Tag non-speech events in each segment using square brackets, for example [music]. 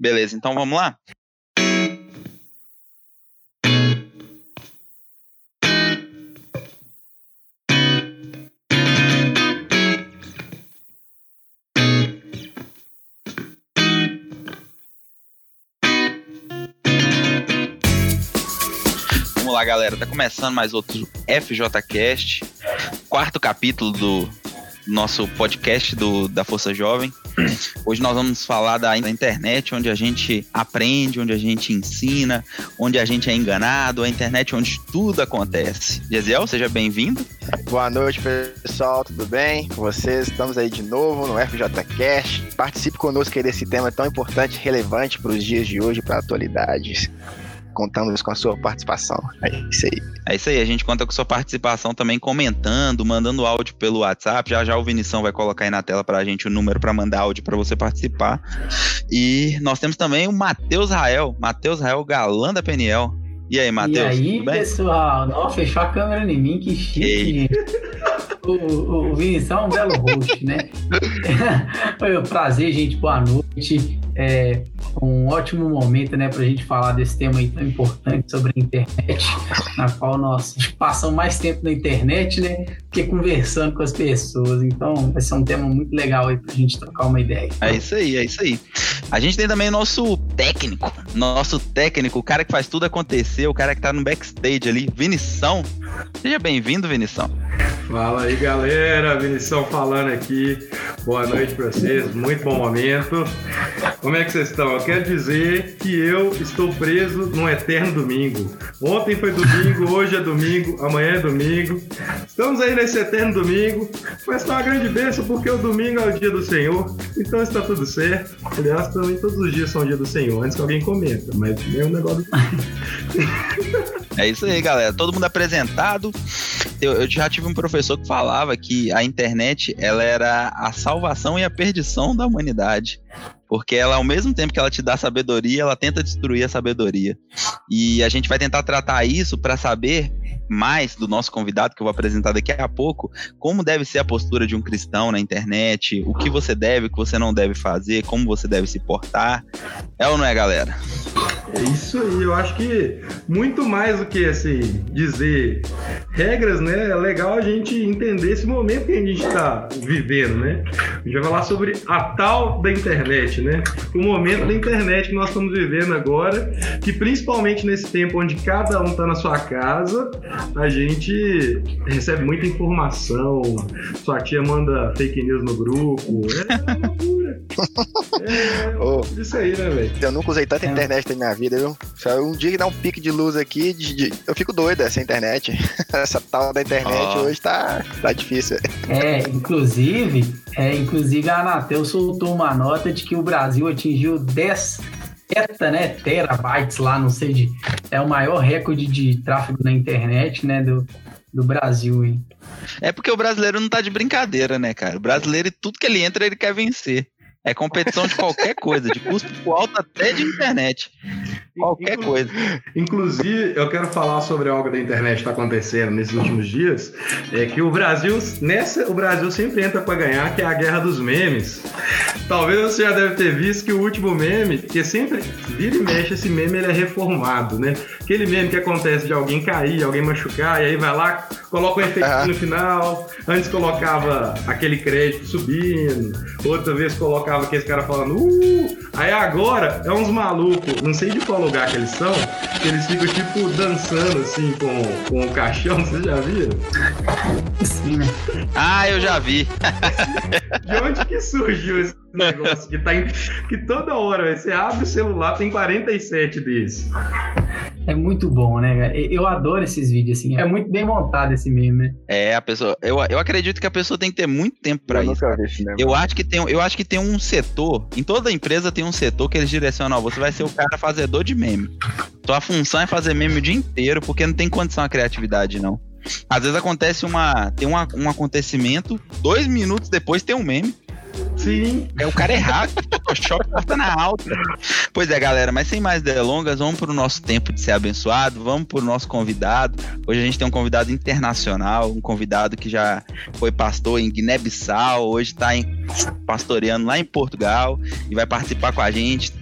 Beleza, então vamos lá? Vamos lá, galera. Tá começando mais outro FJCast, quarto capítulo do nosso podcast do, da Força Jovem. Hoje nós vamos falar da internet, onde a gente aprende, onde a gente ensina, onde a gente é enganado, a internet onde tudo acontece. Gesiel, seja bem-vindo. Boa noite, pessoal, tudo bem com vocês? Estamos aí de novo no FJCast. Participe conosco aí desse tema tão importante e relevante para os dias de hoje, para a atualidade contamos com a sua participação. É isso aí. É isso aí, a gente conta com sua participação também comentando, mandando áudio pelo WhatsApp. Já já o Vinição vai colocar aí na tela pra gente o número para mandar áudio para você participar. E nós temos também o Matheus Rael, Matheus Rael Galã da Peniel. E aí, Matheus? E aí, pessoal? Não, fechou a câmera em mim, que chique, o, o, o Vinição é um belo host, né? [laughs] Foi um prazer, gente. Boa noite. É um ótimo momento, né, para a gente falar desse tema aí tão importante sobre a internet, na qual nós passamos mais tempo na internet, né, que conversando com as pessoas. Então, vai ser um tema muito legal aí para a gente trocar uma ideia. É isso aí, é isso aí. A gente tem também o nosso técnico, nosso técnico, o cara que faz tudo acontecer, o cara que tá no backstage ali, Vinição. Seja bem-vindo, Vinição. Fala aí, galera. Vinição falando aqui. Boa noite para vocês. Muito bom momento. Como é que vocês estão? Eu quero dizer que eu estou preso num eterno domingo. Ontem foi domingo, [laughs] hoje é domingo, amanhã é domingo. Estamos aí nesse eterno domingo. Mas tá uma grande bênção porque o domingo é o dia do Senhor. Então está tudo certo. Aliás, também todos os dias são o dia do Senhor. Antes que alguém comenta, mas é um negócio. [laughs] é isso aí, galera. Todo mundo apresentado. Eu, eu já tive um professor que falava que a internet ela era a salvação e a perdição da humanidade. Porque ela, ao mesmo tempo que ela te dá sabedoria, ela tenta destruir a sabedoria. E a gente vai tentar tratar isso para saber mais do nosso convidado, que eu vou apresentar daqui a pouco, como deve ser a postura de um cristão na internet, o que você deve, o que você não deve fazer, como você deve se portar. É ou não é, galera? É isso aí, eu acho que muito mais do que assim, dizer regras, né? É legal a gente entender esse momento que a gente está vivendo, né? A gente vai falar sobre a tal da internet, né? O momento da internet que nós estamos vivendo agora, que principalmente nesse tempo onde cada um está na sua casa, a gente recebe muita informação, sua tia manda fake news no grupo, é loucura. É, oh, isso aí, né, velho? Eu nunca usei tanta internet na minha vida, viu? Só um dia que dá um pique de luz aqui, de, de, eu fico doido essa internet. [laughs] essa tal da internet oh. hoje tá, tá difícil. É, inclusive, é, inclusive a Anatel soltou uma nota de que o Brasil atingiu 10 teta, né, terabytes lá, não sei de, é o maior recorde de tráfego na internet, né, do, do Brasil, hein. É porque o brasileiro não tá de brincadeira, né, cara? O brasileiro, tudo que ele entra, ele quer vencer. É competição de qualquer coisa, de custo alto até de internet. Qualquer Inclu coisa. Inclusive, eu quero falar sobre algo da internet que está acontecendo nesses últimos dias. É que o Brasil, nessa, o Brasil sempre entra para ganhar, que é a guerra dos memes. Talvez você já deve ter visto que o último meme, que sempre vira e mexe, esse meme ele é reformado, né? Aquele meme que acontece de alguém cair, alguém machucar, e aí vai lá, coloca um efeito uhum. no final. Antes colocava aquele crédito subindo, outra vez colocava colocava aqueles caras falando, uh! Aí agora é uns malucos, não sei de qual lugar que eles são, que eles ficam tipo dançando assim com, com o caixão, [laughs] vocês já viram? Sim. Ah, eu já vi. [laughs] de onde que surgiu esse negócio que tá em, que toda hora você abre o celular tem 47 desses. É muito bom, né? Eu adoro esses vídeos assim. É muito bem montado esse meme, né? É, a pessoa, eu, eu acredito que a pessoa tem que ter muito tempo para isso. Eu acho que tem, eu acho que tem um setor, em toda empresa tem um setor que eles direcionam, você vai ser o cara fazedor de meme. Tua função é fazer meme o dia inteiro, porque não tem condição a criatividade não. Às vezes acontece uma. Tem uma, um acontecimento, dois minutos depois tem um meme. Sim. É o cara errado. Photoshop corta na alta. Pois é, galera, mas sem mais delongas, vamos pro nosso tempo de ser abençoado, vamos pro nosso convidado. Hoje a gente tem um convidado internacional, um convidado que já foi pastor em Guiné-Bissau, hoje está pastoreando lá em Portugal e vai participar com a gente.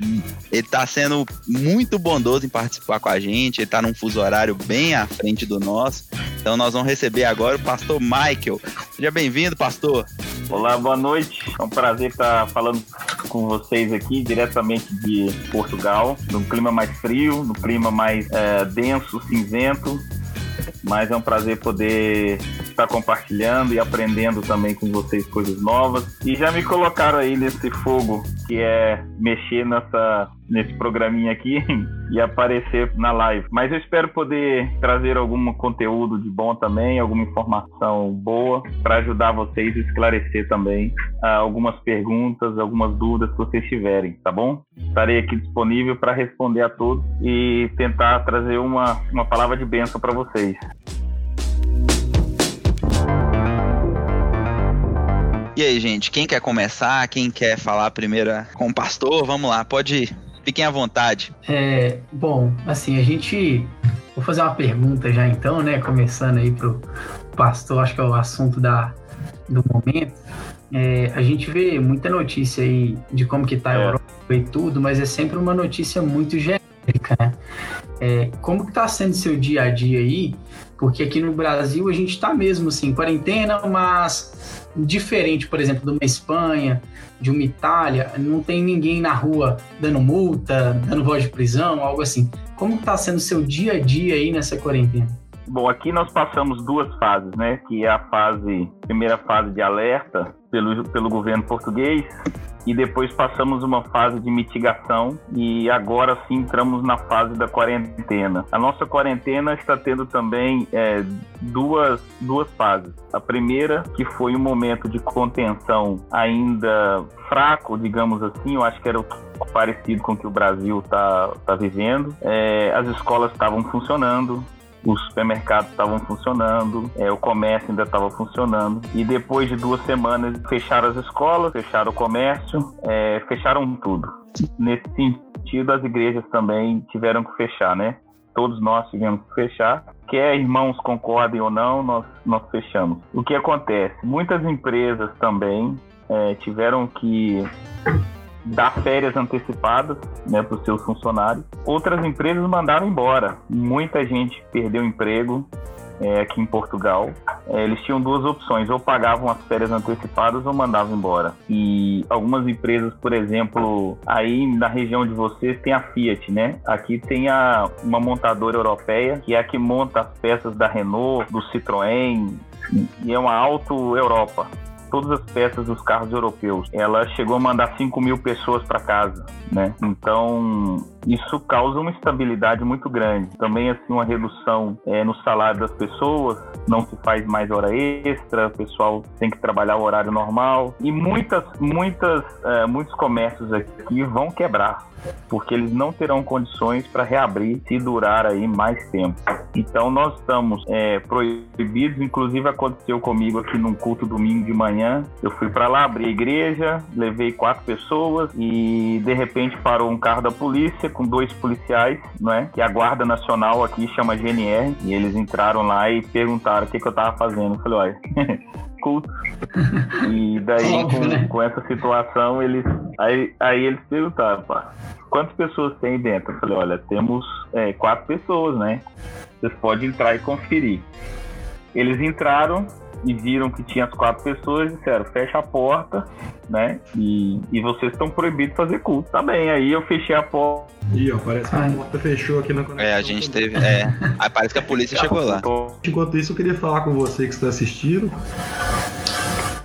Ele está sendo muito bondoso em participar com a gente, ele está num fuso horário bem à frente do nosso. Então nós vamos receber agora o pastor Michael. Seja bem-vindo, pastor. Olá, boa noite. É um prazer estar falando com vocês aqui diretamente de Portugal, num clima mais frio, no clima mais é, denso, cinzento. Mas é um prazer poder estar compartilhando e aprendendo também com vocês coisas novas. E já me colocaram aí nesse fogo que é mexer nessa nesse programinha aqui [laughs] e aparecer na live. Mas eu espero poder trazer algum conteúdo de bom também, alguma informação boa para ajudar vocês a esclarecer também uh, algumas perguntas, algumas dúvidas que vocês tiverem, tá bom? Estarei aqui disponível para responder a todos e tentar trazer uma, uma palavra de bênção para vocês. E aí, gente, quem quer começar? Quem quer falar primeiro com o pastor? Vamos lá, pode ir. Fiquem à vontade. É, bom, assim, a gente. Vou fazer uma pergunta já então, né? Começando aí pro pastor, acho que é o assunto da, do momento. É, a gente vê muita notícia aí de como que tá a é. Europa e tudo, mas é sempre uma notícia muito genérica, né? É, como que tá sendo seu dia a dia aí? Porque aqui no Brasil a gente está mesmo assim, quarentena, mas diferente, por exemplo, de uma Espanha, de uma Itália, não tem ninguém na rua dando multa, dando voz de prisão, algo assim. Como está sendo o seu dia a dia aí nessa quarentena? Bom, aqui nós passamos duas fases, né? Que é a fase, primeira fase de alerta pelo, pelo governo português e depois passamos uma fase de mitigação e agora sim entramos na fase da quarentena. A nossa quarentena está tendo também é, duas, duas fases. A primeira, que foi um momento de contenção ainda fraco, digamos assim, eu acho que era parecido com o que o Brasil está tá vivendo. É, as escolas estavam funcionando, os supermercados estavam funcionando, é, o comércio ainda estava funcionando. E depois de duas semanas, fecharam as escolas, fecharam o comércio, é, fecharam tudo. Nesse sentido, as igrejas também tiveram que fechar, né? Todos nós tivemos que fechar. Quer irmãos concordem ou não, nós, nós fechamos. O que acontece? Muitas empresas também é, tiveram que dar férias antecipadas né, para os seus funcionários. Outras empresas mandaram embora. Muita gente perdeu emprego é, aqui em Portugal. É, eles tinham duas opções: ou pagavam as férias antecipadas ou mandavam embora. E algumas empresas, por exemplo, aí na região de vocês tem a Fiat, né? Aqui tem a, uma montadora europeia que é a que monta as peças da Renault, do Citroën, e é uma Auto Europa todas as peças dos carros europeus. Ela chegou a mandar 5 mil pessoas para casa, né? Então, isso causa uma estabilidade muito grande. Também, assim, uma redução é, no salário das pessoas, não se faz mais hora extra, o pessoal tem que trabalhar o horário normal. E muitas, muitas, é, muitos comércios aqui vão quebrar, porque eles não terão condições para reabrir se durar aí mais tempo. Então, nós estamos é, proibidos, inclusive aconteceu comigo aqui num culto domingo de manhã. Eu fui para lá, abri a igreja, levei quatro pessoas e de repente parou um carro da polícia com dois policiais, não é? Que a Guarda Nacional aqui chama GNR, e eles entraram lá e perguntaram o que, que eu tava fazendo. Eu falei, olha, [laughs] culto. E daí, com, né? com, essa situação, eles. Aí, aí eles perguntaram, pá, quantas pessoas tem dentro? Eu falei, olha, temos é, quatro pessoas, né? Vocês podem entrar e conferir. Eles entraram, e viram que tinha as quatro pessoas e disseram, fecha a porta, né? E, e vocês estão proibidos de fazer culto. Tá bem, aí eu fechei a porta. Ih, ó, parece que a porta fechou aqui na conexão. É, a gente teve. É, aí parece que a polícia [laughs] chegou lá. Enquanto isso, eu queria falar com você que está assistindo.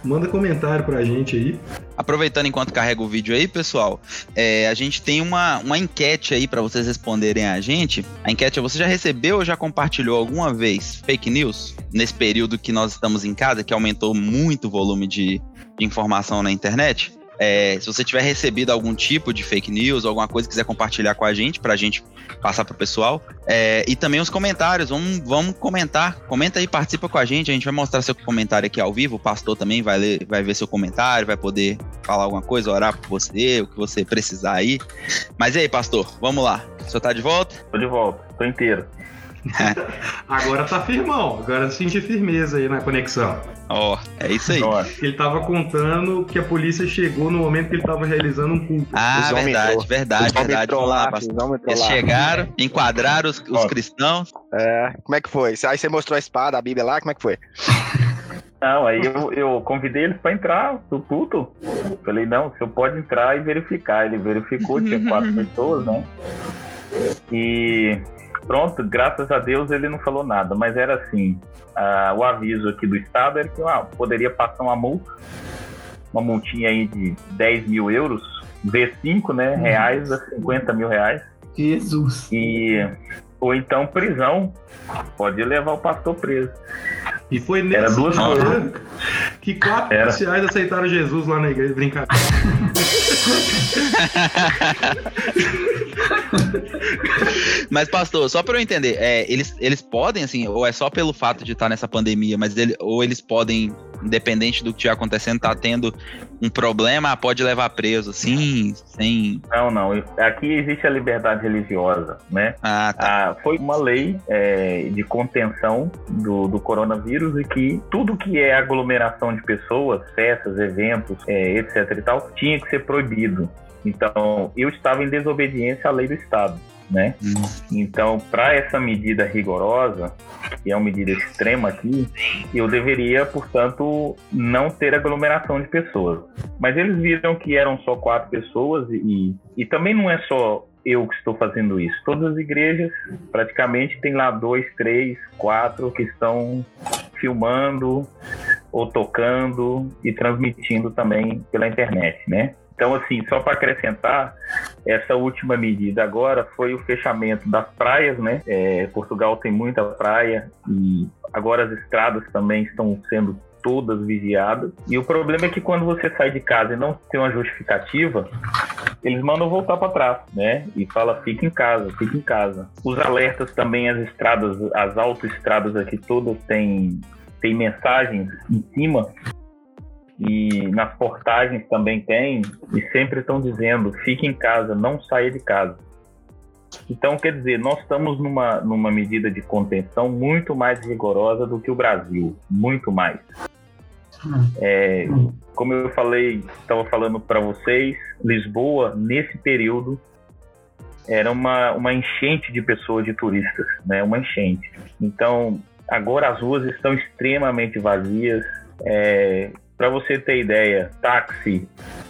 Manda comentário pra gente aí. Aproveitando enquanto carrega o vídeo aí, pessoal, é, a gente tem uma, uma enquete aí para vocês responderem a gente. A enquete é: você já recebeu ou já compartilhou alguma vez fake news nesse período que nós estamos em casa, que aumentou muito o volume de, de informação na internet? É, se você tiver recebido algum tipo de fake news, alguma coisa, quiser compartilhar com a gente, pra gente passar pro pessoal. É, e também os comentários, vamos, vamos comentar. Comenta aí, participa com a gente. A gente vai mostrar seu comentário aqui ao vivo. O pastor também vai ler, vai ver seu comentário, vai poder falar alguma coisa, orar por você, o que você precisar aí. Mas e aí, pastor, vamos lá. O senhor tá de volta? Tô de volta, tô inteiro. [laughs] Agora tá firmão, agora senti firmeza aí na conexão. Ó, oh, é isso aí. Ele tava contando que a polícia chegou no momento que ele tava realizando um culto. Ah, verdade, verdade, verdade. Trollar, Eles chegaram, enquadraram os, os cristãos. É, como é que foi? Aí você mostrou a espada, a Bíblia lá, como é que foi? Não, aí eu, eu convidei eles para entrar no culto. Falei, não, o senhor pode entrar e verificar. Ele verificou, tinha quatro [laughs] pessoas, né? E Pronto, graças a Deus ele não falou nada, mas era assim: uh, o aviso aqui do Estado era que ah, poderia passar uma multa, uma multinha aí de 10 mil euros, V5, né? Reais a 50 mil reais. Jesus. E, ou então prisão, pode levar o pastor preso. E foi nesse Era duas coisas. que quatro Era. policiais aceitaram Jesus lá na igreja, brincadeira. mas, pastor, só para eu entender, é, eles, eles podem, assim, ou é só pelo fato de estar nessa pandemia, mas ele, ou eles podem, independente do que estiver acontecendo, tá tendo um problema, pode levar preso, assim, sem. Não, não. Aqui existe a liberdade religiosa, né? Ah, tá. Ah, foi uma lei é, de contenção do, do coronavírus e que tudo que é aglomeração de pessoas, festas, eventos, é, etc e tal, tinha que ser proibido. Então, eu estava em desobediência à lei do Estado, né? Hum. Então, para essa medida rigorosa, que é uma medida extrema aqui, eu deveria, portanto, não ter aglomeração de pessoas. Mas eles viram que eram só quatro pessoas e, e também não é só eu que estou fazendo isso. Todas as igrejas, praticamente, tem lá dois, três, quatro que estão filmando ou tocando e transmitindo também pela internet, né? Então, assim, só para acrescentar, essa última medida agora foi o fechamento das praias, né? É, Portugal tem muita praia e agora as estradas também estão sendo todas vigiadas. E o problema é que quando você sai de casa e não tem uma justificativa, eles mandam voltar para trás, né? E fala fica em casa, fica em casa. Os alertas também, as estradas, as autoestradas aqui todas têm, têm mensagens em cima e nas portagens também tem, e sempre estão dizendo: fique em casa, não saia de casa. Então, quer dizer, nós estamos numa, numa medida de contenção muito mais rigorosa do que o Brasil, muito mais. É, como eu falei, estava falando para vocês, Lisboa, nesse período, era uma, uma enchente de pessoas, de turistas, né? uma enchente. Então, agora as ruas estão extremamente vazias, é, para você ter ideia, táxi,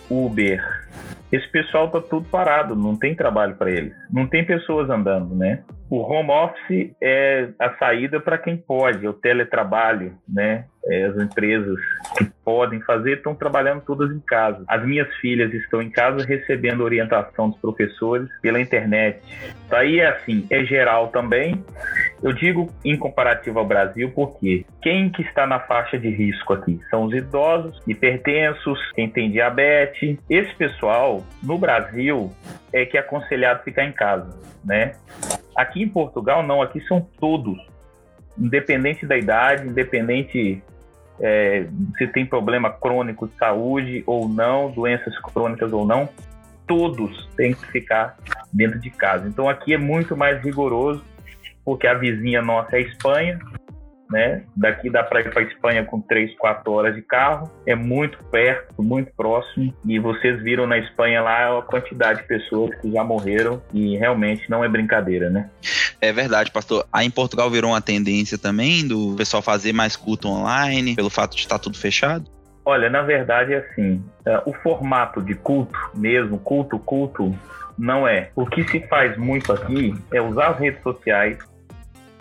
Uber, esse pessoal tá tudo parado, não tem trabalho para eles, não tem pessoas andando, né? O home office é a saída para quem pode, é o teletrabalho, né? É, as empresas que podem fazer estão trabalhando todas em casa. As minhas filhas estão em casa recebendo orientação dos professores pela internet. Daí é assim, é geral também. Eu digo em comparativo ao Brasil porque quem que está na faixa de risco aqui? São os idosos, hipertensos, quem tem diabetes. Esse pessoal, no Brasil, é que é aconselhado ficar em casa, né? Aqui em Portugal, não, aqui são todos, independente da idade, independente é, se tem problema crônico de saúde ou não, doenças crônicas ou não, todos têm que ficar dentro de casa. Então aqui é muito mais rigoroso, porque a vizinha nossa é a Espanha, né? Daqui dá para ir para Espanha com 3, 4 horas de carro. É muito perto, muito próximo. E vocês viram na Espanha lá a quantidade de pessoas que já morreram e realmente não é brincadeira, né? É verdade, pastor. Aí em Portugal virou uma tendência também do pessoal fazer mais culto online, pelo fato de estar tudo fechado? Olha, na verdade é assim, é, o formato de culto mesmo, culto, culto, não é. O que se faz muito aqui é usar as redes sociais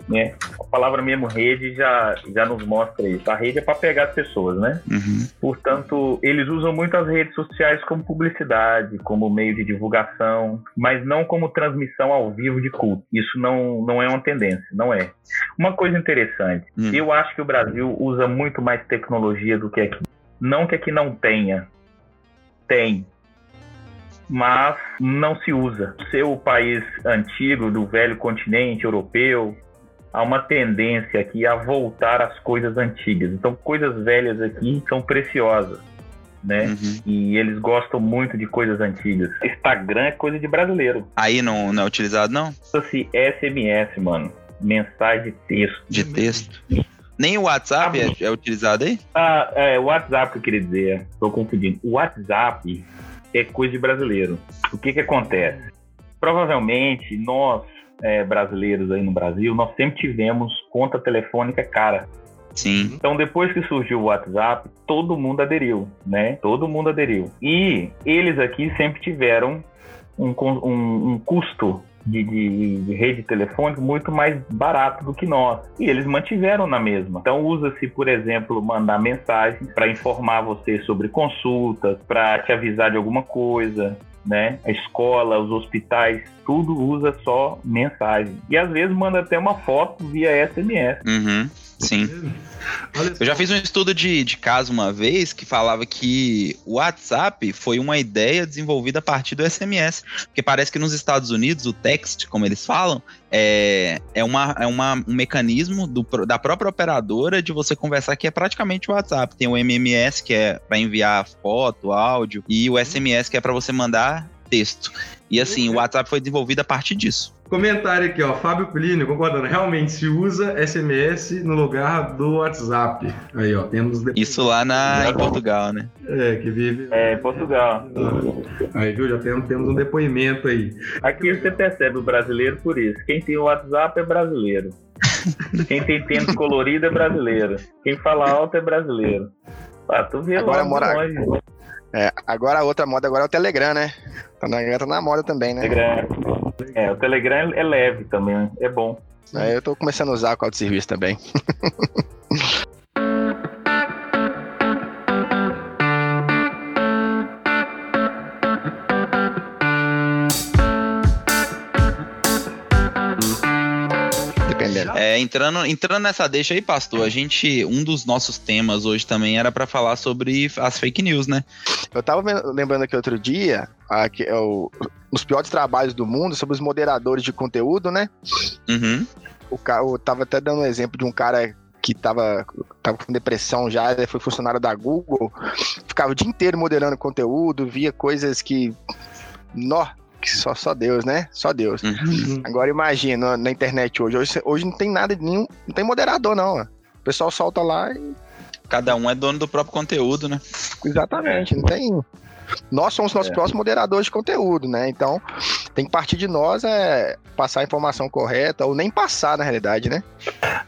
né? A palavra mesmo rede já, já nos mostra isso. A rede é para pegar as pessoas, né? Uhum. Portanto, eles usam muito as redes sociais como publicidade, como meio de divulgação, mas não como transmissão ao vivo de culto. Isso não, não é uma tendência, não é. Uma coisa interessante, uhum. eu acho que o Brasil usa muito mais tecnologia do que aqui. Não que aqui não tenha, Tem, mas não se usa. Ser o país antigo do velho continente europeu, há uma tendência aqui a voltar às coisas antigas. Então, coisas velhas aqui são preciosas. Né? Uhum. E eles gostam muito de coisas antigas. Instagram é coisa de brasileiro. Aí não, não é utilizado, não? Assim, SMS, mano. Mensagem de texto. De texto. Nem o WhatsApp ah, é, é, utilizado aí? Ah, é, o WhatsApp que eu queria dizer. Tô confundindo. O WhatsApp é coisa de brasileiro. O que que acontece? Provavelmente nós, é, brasileiros aí no Brasil, nós sempre tivemos conta telefônica cara. Sim. Então, depois que surgiu o WhatsApp, todo mundo aderiu, né? Todo mundo aderiu. E eles aqui sempre tiveram um, um, um custo de, de, de, rede telefônica muito mais barato do que nós. E eles mantiveram na mesma. Então usa-se, por exemplo, mandar mensagem para informar você sobre consultas, para te avisar de alguma coisa, né? A escola, os hospitais, tudo usa só mensagem. E às vezes manda até uma foto via SMS. Uhum. Sim. Eu já fiz um estudo de, de caso uma vez que falava que o WhatsApp foi uma ideia desenvolvida a partir do SMS. Porque parece que nos Estados Unidos o text, como eles falam, é, é, uma, é uma, um mecanismo do, da própria operadora de você conversar que é praticamente o WhatsApp. Tem o MMS, que é para enviar foto, áudio, e o SMS, que é para você mandar texto. E assim, o WhatsApp foi desenvolvido a partir disso. Comentário aqui, ó. Fábio Plínio, concordando. Realmente se usa SMS no lugar do WhatsApp. Aí, ó. Temos depois... Isso lá na, em Portugal, né? É, que vive. É, Portugal. Aí, viu? Já temos, temos um depoimento aí. Aqui você percebe o brasileiro por isso. Quem tem o WhatsApp é brasileiro. [laughs] Quem tem tempo colorido é brasileiro. Quem fala alto é brasileiro. Ah, tu vê Agora mora... longe. É, agora a outra moda agora é o Telegram, né? Tá na, tá na moda também, né? Telegram. É, o Telegram é leve também, é bom. É, eu tô começando a usar o cloud serviço também. [laughs] É, entrando, entrando nessa deixa aí, pastor, a gente, um dos nossos temas hoje também era para falar sobre as fake news, né? Eu tava lembrando aqui outro dia, aqui, é o, os piores trabalhos do mundo sobre os moderadores de conteúdo, né? Uhum. O eu tava até dando um exemplo de um cara que tava, tava com depressão já, ele foi funcionário da Google, ficava o dia inteiro moderando conteúdo, via coisas que. Nó, que só, só Deus, né? Só Deus. Uhum. Agora imagina na internet hoje, hoje. Hoje não tem nada, nenhum, não tem moderador, não. Ó. O pessoal solta lá e. Cada um é dono do próprio conteúdo, né? Exatamente, não tem. Nós somos nossos é. próximos moderadores de conteúdo, né? Então, tem que partir de nós é passar a informação correta, ou nem passar, na realidade, né?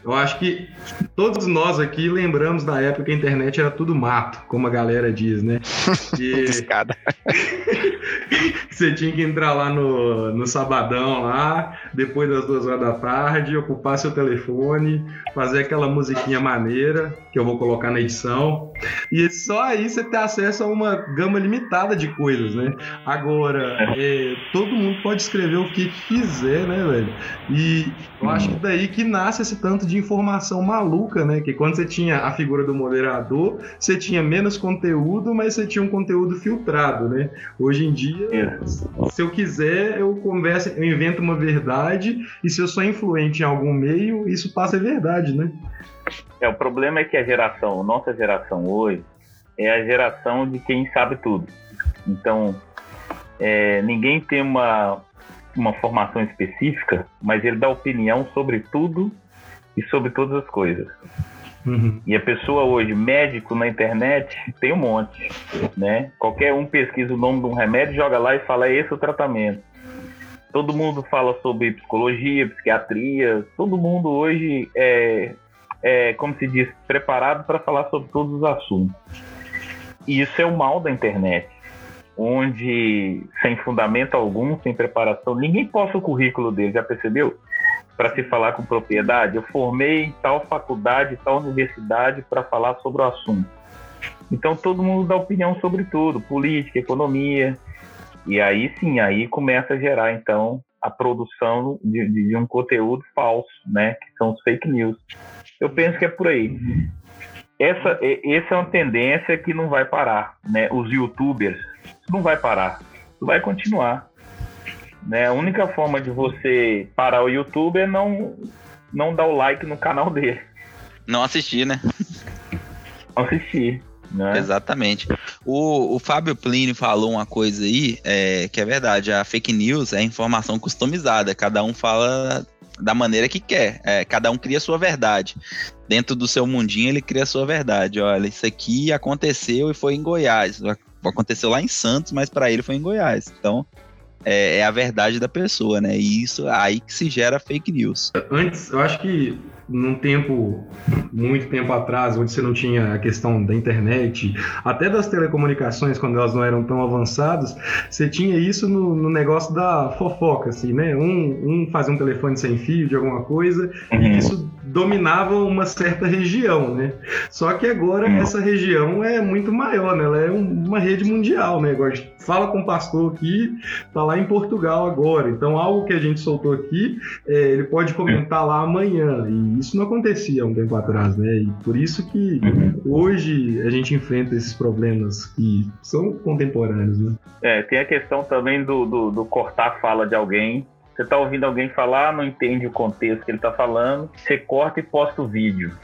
Eu acho que todos nós aqui lembramos da época que a internet era tudo mato, como a galera diz, né? [laughs] E... [laughs] você tinha que entrar lá no, no sabadão lá, depois das duas horas da tarde, ocupar seu telefone, fazer aquela musiquinha maneira, que eu vou colocar na edição. E só aí você ter acesso a uma gama limitada de coisas, né? Agora, é, todo mundo pode escrever o que quiser, né, velho? E eu acho que daí que nasce esse tanto de informação maluca, né? Que quando você tinha a figura do moderador, você tinha menos conteúdo, mas você tinha um conteúdo filtrado, né? Hoje em dia, é. se eu quiser, eu converso, eu invento uma verdade, e se eu sou influente em algum meio, isso passa a verdade, né? É, o problema é que a geração, nossa geração hoje, é a geração de quem sabe tudo. Então, é, ninguém tem uma, uma formação específica, mas ele dá opinião sobre tudo e sobre todas as coisas. Uhum. E a pessoa hoje, médico na internet, tem um monte, né? Qualquer um pesquisa o nome de um remédio, joga lá e fala, esse é o tratamento. Todo mundo fala sobre psicologia, psiquiatria, todo mundo hoje é, é como se diz, preparado para falar sobre todos os assuntos. E isso é o mal da internet, onde sem fundamento algum, sem preparação, ninguém posta o currículo dele, já percebeu? Para se falar com propriedade, eu formei em tal faculdade, tal universidade para falar sobre o assunto. Então todo mundo dá opinião sobre tudo, política, economia, e aí sim, aí começa a gerar então a produção de, de um conteúdo falso, né? Que são os fake news. Eu penso que é por aí essa, essa é uma tendência que não vai parar, né? Os YouTubers, não vai parar, vai continuar. Né? A única forma de você parar o YouTube é não, não dar o like no canal dele. Não assistir, né? Não assistir. Né? Exatamente. O, o Fábio Plínio falou uma coisa aí é, que é verdade. A fake news é informação customizada. Cada um fala da maneira que quer. É, cada um cria a sua verdade. Dentro do seu mundinho, ele cria a sua verdade. Olha, isso aqui aconteceu e foi em Goiás. Aconteceu lá em Santos, mas para ele foi em Goiás. Então, é, é, a verdade da pessoa, né? E isso aí que se gera fake news. Antes, eu acho que num tempo, muito tempo atrás, onde você não tinha a questão da internet, até das telecomunicações, quando elas não eram tão avançadas, você tinha isso no, no negócio da fofoca, assim, né? Um, um fazia um telefone sem fio de alguma coisa, uhum. e isso dominava uma certa região, né? Só que agora uhum. essa região é muito maior, né? Ela é uma rede mundial, né? Agora, fala com o pastor aqui, tá lá em Portugal agora. Então, algo que a gente soltou aqui, é, ele pode comentar lá amanhã. E isso não acontecia há um tempo atrás, né? E por isso que uhum. hoje a gente enfrenta esses problemas que são contemporâneos, né? É, tem a questão também do, do, do cortar a fala de alguém. Você está ouvindo alguém falar, não entende o contexto que ele está falando, você corta e posta o vídeo,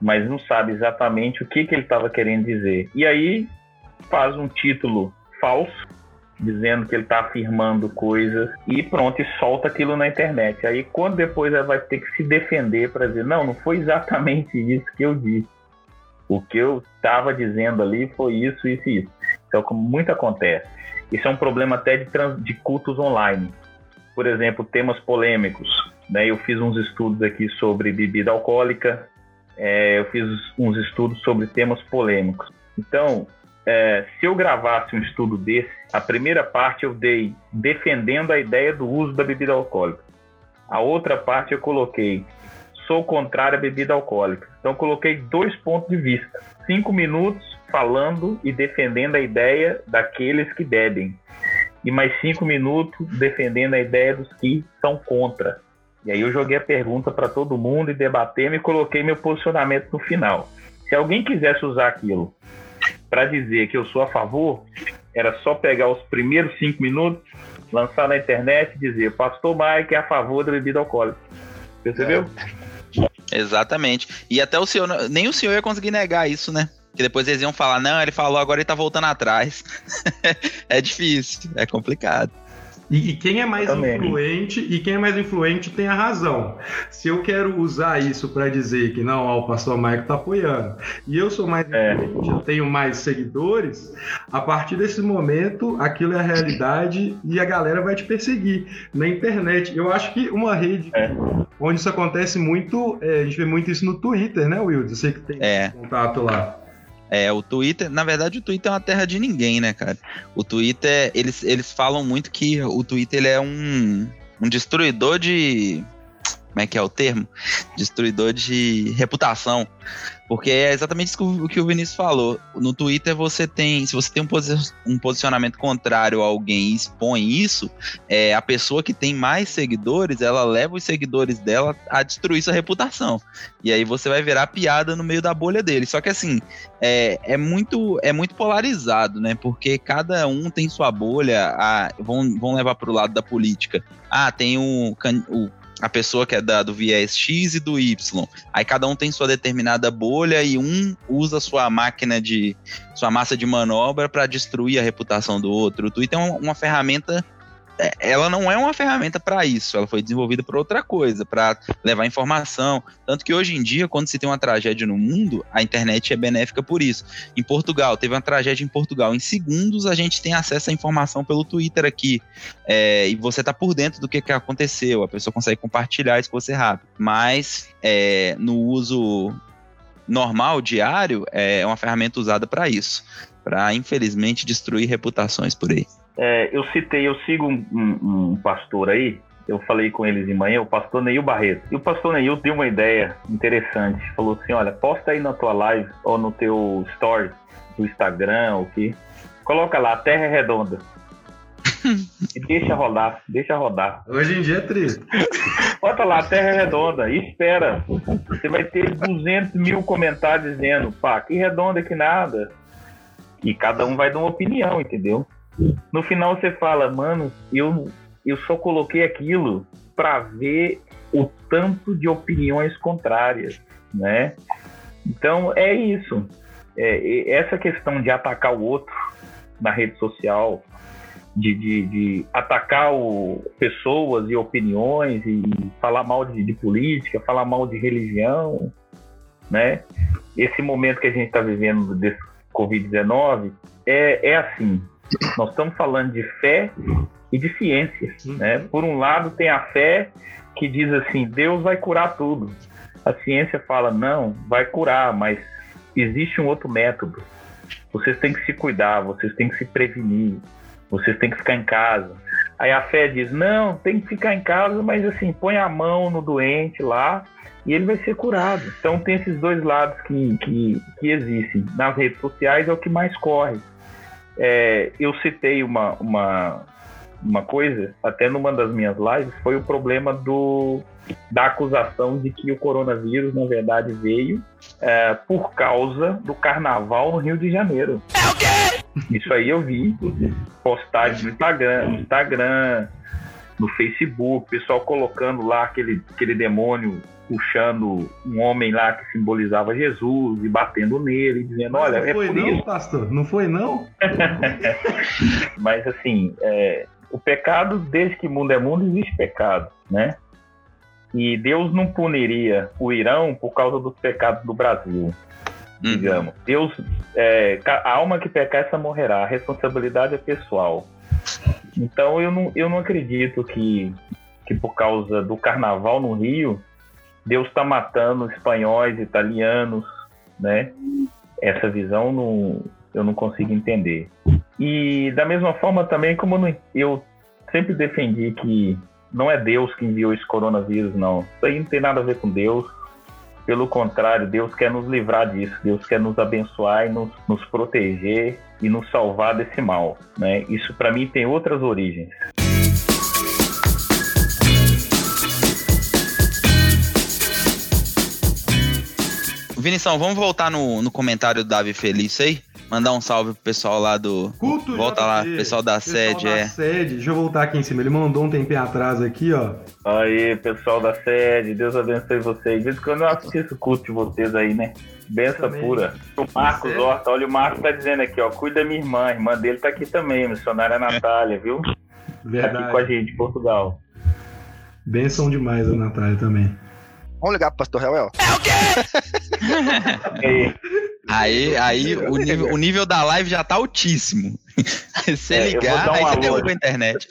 mas não sabe exatamente o que, que ele estava querendo dizer. E aí faz um título falso dizendo que ele está afirmando coisas e pronto, e solta aquilo na internet. Aí quando depois ela vai ter que se defender para dizer, não, não foi exatamente isso que eu disse. O que eu estava dizendo ali foi isso, isso e isso. Então, como muito acontece. Isso é um problema até de, trans, de cultos online. Por exemplo, temas polêmicos. Né? Eu fiz uns estudos aqui sobre bebida alcoólica, é, eu fiz uns estudos sobre temas polêmicos. Então, é, se eu gravasse um estudo desse, a primeira parte eu dei defendendo a ideia do uso da bebida alcoólica. A outra parte eu coloquei sou contrário à bebida alcoólica. Então coloquei dois pontos de vista. Cinco minutos falando e defendendo a ideia daqueles que bebem. E mais cinco minutos defendendo a ideia dos que são contra. E aí eu joguei a pergunta para todo mundo e debatei e coloquei meu posicionamento no final. Se alguém quisesse usar aquilo para dizer que eu sou a favor, era só pegar os primeiros cinco minutos, lançar na internet e dizer: Pastor Mike é a favor da bebida alcoólica. Percebeu? É. Exatamente. E até o senhor, nem o senhor ia conseguir negar isso, né? Que depois eles iam falar: não, ele falou, agora ele tá voltando atrás. [laughs] é difícil, é complicado. E, e, quem é mais Também. influente e quem é mais influente tem a razão. Se eu quero usar isso para dizer que não, ó, o pastor Maico está apoiando, e eu sou mais é. influente, eu tenho mais seguidores, a partir desse momento aquilo é a realidade e a galera vai te perseguir na internet. Eu acho que uma rede é. onde isso acontece muito, é, a gente vê muito isso no Twitter, né, Will? Eu sei que tem é. contato lá. É, o Twitter, na verdade, o Twitter é uma terra de ninguém, né, cara? O Twitter, eles, eles falam muito que o Twitter ele é um, um destruidor de. Como é que é o termo? Destruidor de reputação. Porque é exatamente isso o que o Vinícius falou. No Twitter você tem, se você tem um, posi um posicionamento contrário a alguém e expõe isso, é, a pessoa que tem mais seguidores, ela leva os seguidores dela a destruir sua reputação. E aí você vai virar piada no meio da bolha dele. Só que assim, é, é muito é muito polarizado, né? Porque cada um tem sua bolha, a, vão, vão levar para o lado da política. Ah, tem o, o a pessoa que é da, do viés X e do Y. Aí cada um tem sua determinada bolha e um usa sua máquina de. sua massa de manobra para destruir a reputação do outro. O Twitter é uma, ferramenta ela não é uma ferramenta para isso, ela foi desenvolvida para outra coisa, para levar informação. Tanto que hoje em dia, quando se tem uma tragédia no mundo, a internet é benéfica por isso. Em Portugal, teve uma tragédia em Portugal. Em segundos, a gente tem acesso à informação pelo Twitter aqui. É, e você tá por dentro do que, que aconteceu, a pessoa consegue compartilhar isso com você rápido. Mas é, no uso normal, diário, é uma ferramenta usada para isso. Para, infelizmente, destruir reputações por aí. É, eu citei, eu sigo um, um, um, pastor aí, eu falei com eles de manhã, o pastor Neil Barreto. E o pastor Neil deu uma ideia interessante. Falou assim: olha, posta aí na tua live ou no teu story do Instagram, o que. Coloca lá, Terra é Redonda. [laughs] e deixa rodar, deixa rodar. Hoje em dia é triste. Bota lá, Terra é Redonda, e espera. Você vai ter 200 mil comentários dizendo, pá, que redonda que nada. E cada um vai dar uma opinião, entendeu? No final você fala, mano, eu, eu só coloquei aquilo para ver o tanto de opiniões contrárias, né? Então é isso. É, essa questão de atacar o outro na rede social, de, de, de atacar o, pessoas e opiniões e falar mal de, de, política, falar mal de religião, né? Esse momento que a gente está vivendo desse Covid-19 é, é assim. Nós estamos falando de fé e de ciência, né? Por um lado tem a fé que diz assim, Deus vai curar tudo. A ciência fala, não, vai curar, mas existe um outro método. Vocês têm que se cuidar, vocês têm que se prevenir, vocês têm que ficar em casa. Aí a fé diz: não, tem que ficar em casa, mas assim, põe a mão no doente lá e ele vai ser curado. Então tem esses dois lados que, que, que existem. Nas redes sociais é o que mais corre. É, eu citei uma, uma, uma coisa, até numa das minhas lives, foi o problema do, da acusação de que o coronavírus, na verdade, veio é, por causa do carnaval no Rio de Janeiro. É o quê? Isso aí eu vi. Postagens no Instagram, no, Instagram, no Facebook, pessoal colocando lá aquele, aquele demônio puxando um homem lá que simbolizava Jesus e batendo nele, dizendo, olha, não é foi por não, isso. pastor? Não foi não? [laughs] Mas assim, é, o pecado, desde que mundo é mundo, existe pecado, né? E Deus não puniria o Irão por causa dos pecados do Brasil, digamos. Uhum. Deus, é, a alma que pecar, essa morrerá. A responsabilidade é pessoal. Então eu não, eu não acredito que, que por causa do carnaval no Rio, Deus está matando espanhóis, italianos, né? Essa visão não, eu não consigo entender. E da mesma forma também, como eu sempre defendi que não é Deus que enviou esse coronavírus, não. Isso aí não tem nada a ver com Deus. Pelo contrário, Deus quer nos livrar disso. Deus quer nos abençoar e nos, nos proteger e nos salvar desse mal. Né? Isso para mim tem outras origens. Vinição, vamos voltar no, no comentário do Davi Feliz aí? Mandar um salve pro pessoal lá do. Culto Volta JP. lá, pessoal da pessoal sede, da é. sede. Deixa eu voltar aqui em cima. Ele mandou um tempinho atrás aqui, ó. Aí, pessoal da sede, Deus abençoe vocês. De vez em quando eu assisto o culto de vocês aí, né? Benção pura. O Marcos Você? Horta, olha, o Marcos tá dizendo aqui, ó. Cuida da minha irmã. A irmã dele tá aqui também, missionária Natália, viu? Tá Verdade. aqui com a gente, Portugal. Benção demais a Natália também. Vamos ligar pro pastor Reuel? E [laughs] aí, Aí, aí o, nível, o nível da live já tá altíssimo. [laughs] Se É, ligar, um aí você derruba a internet.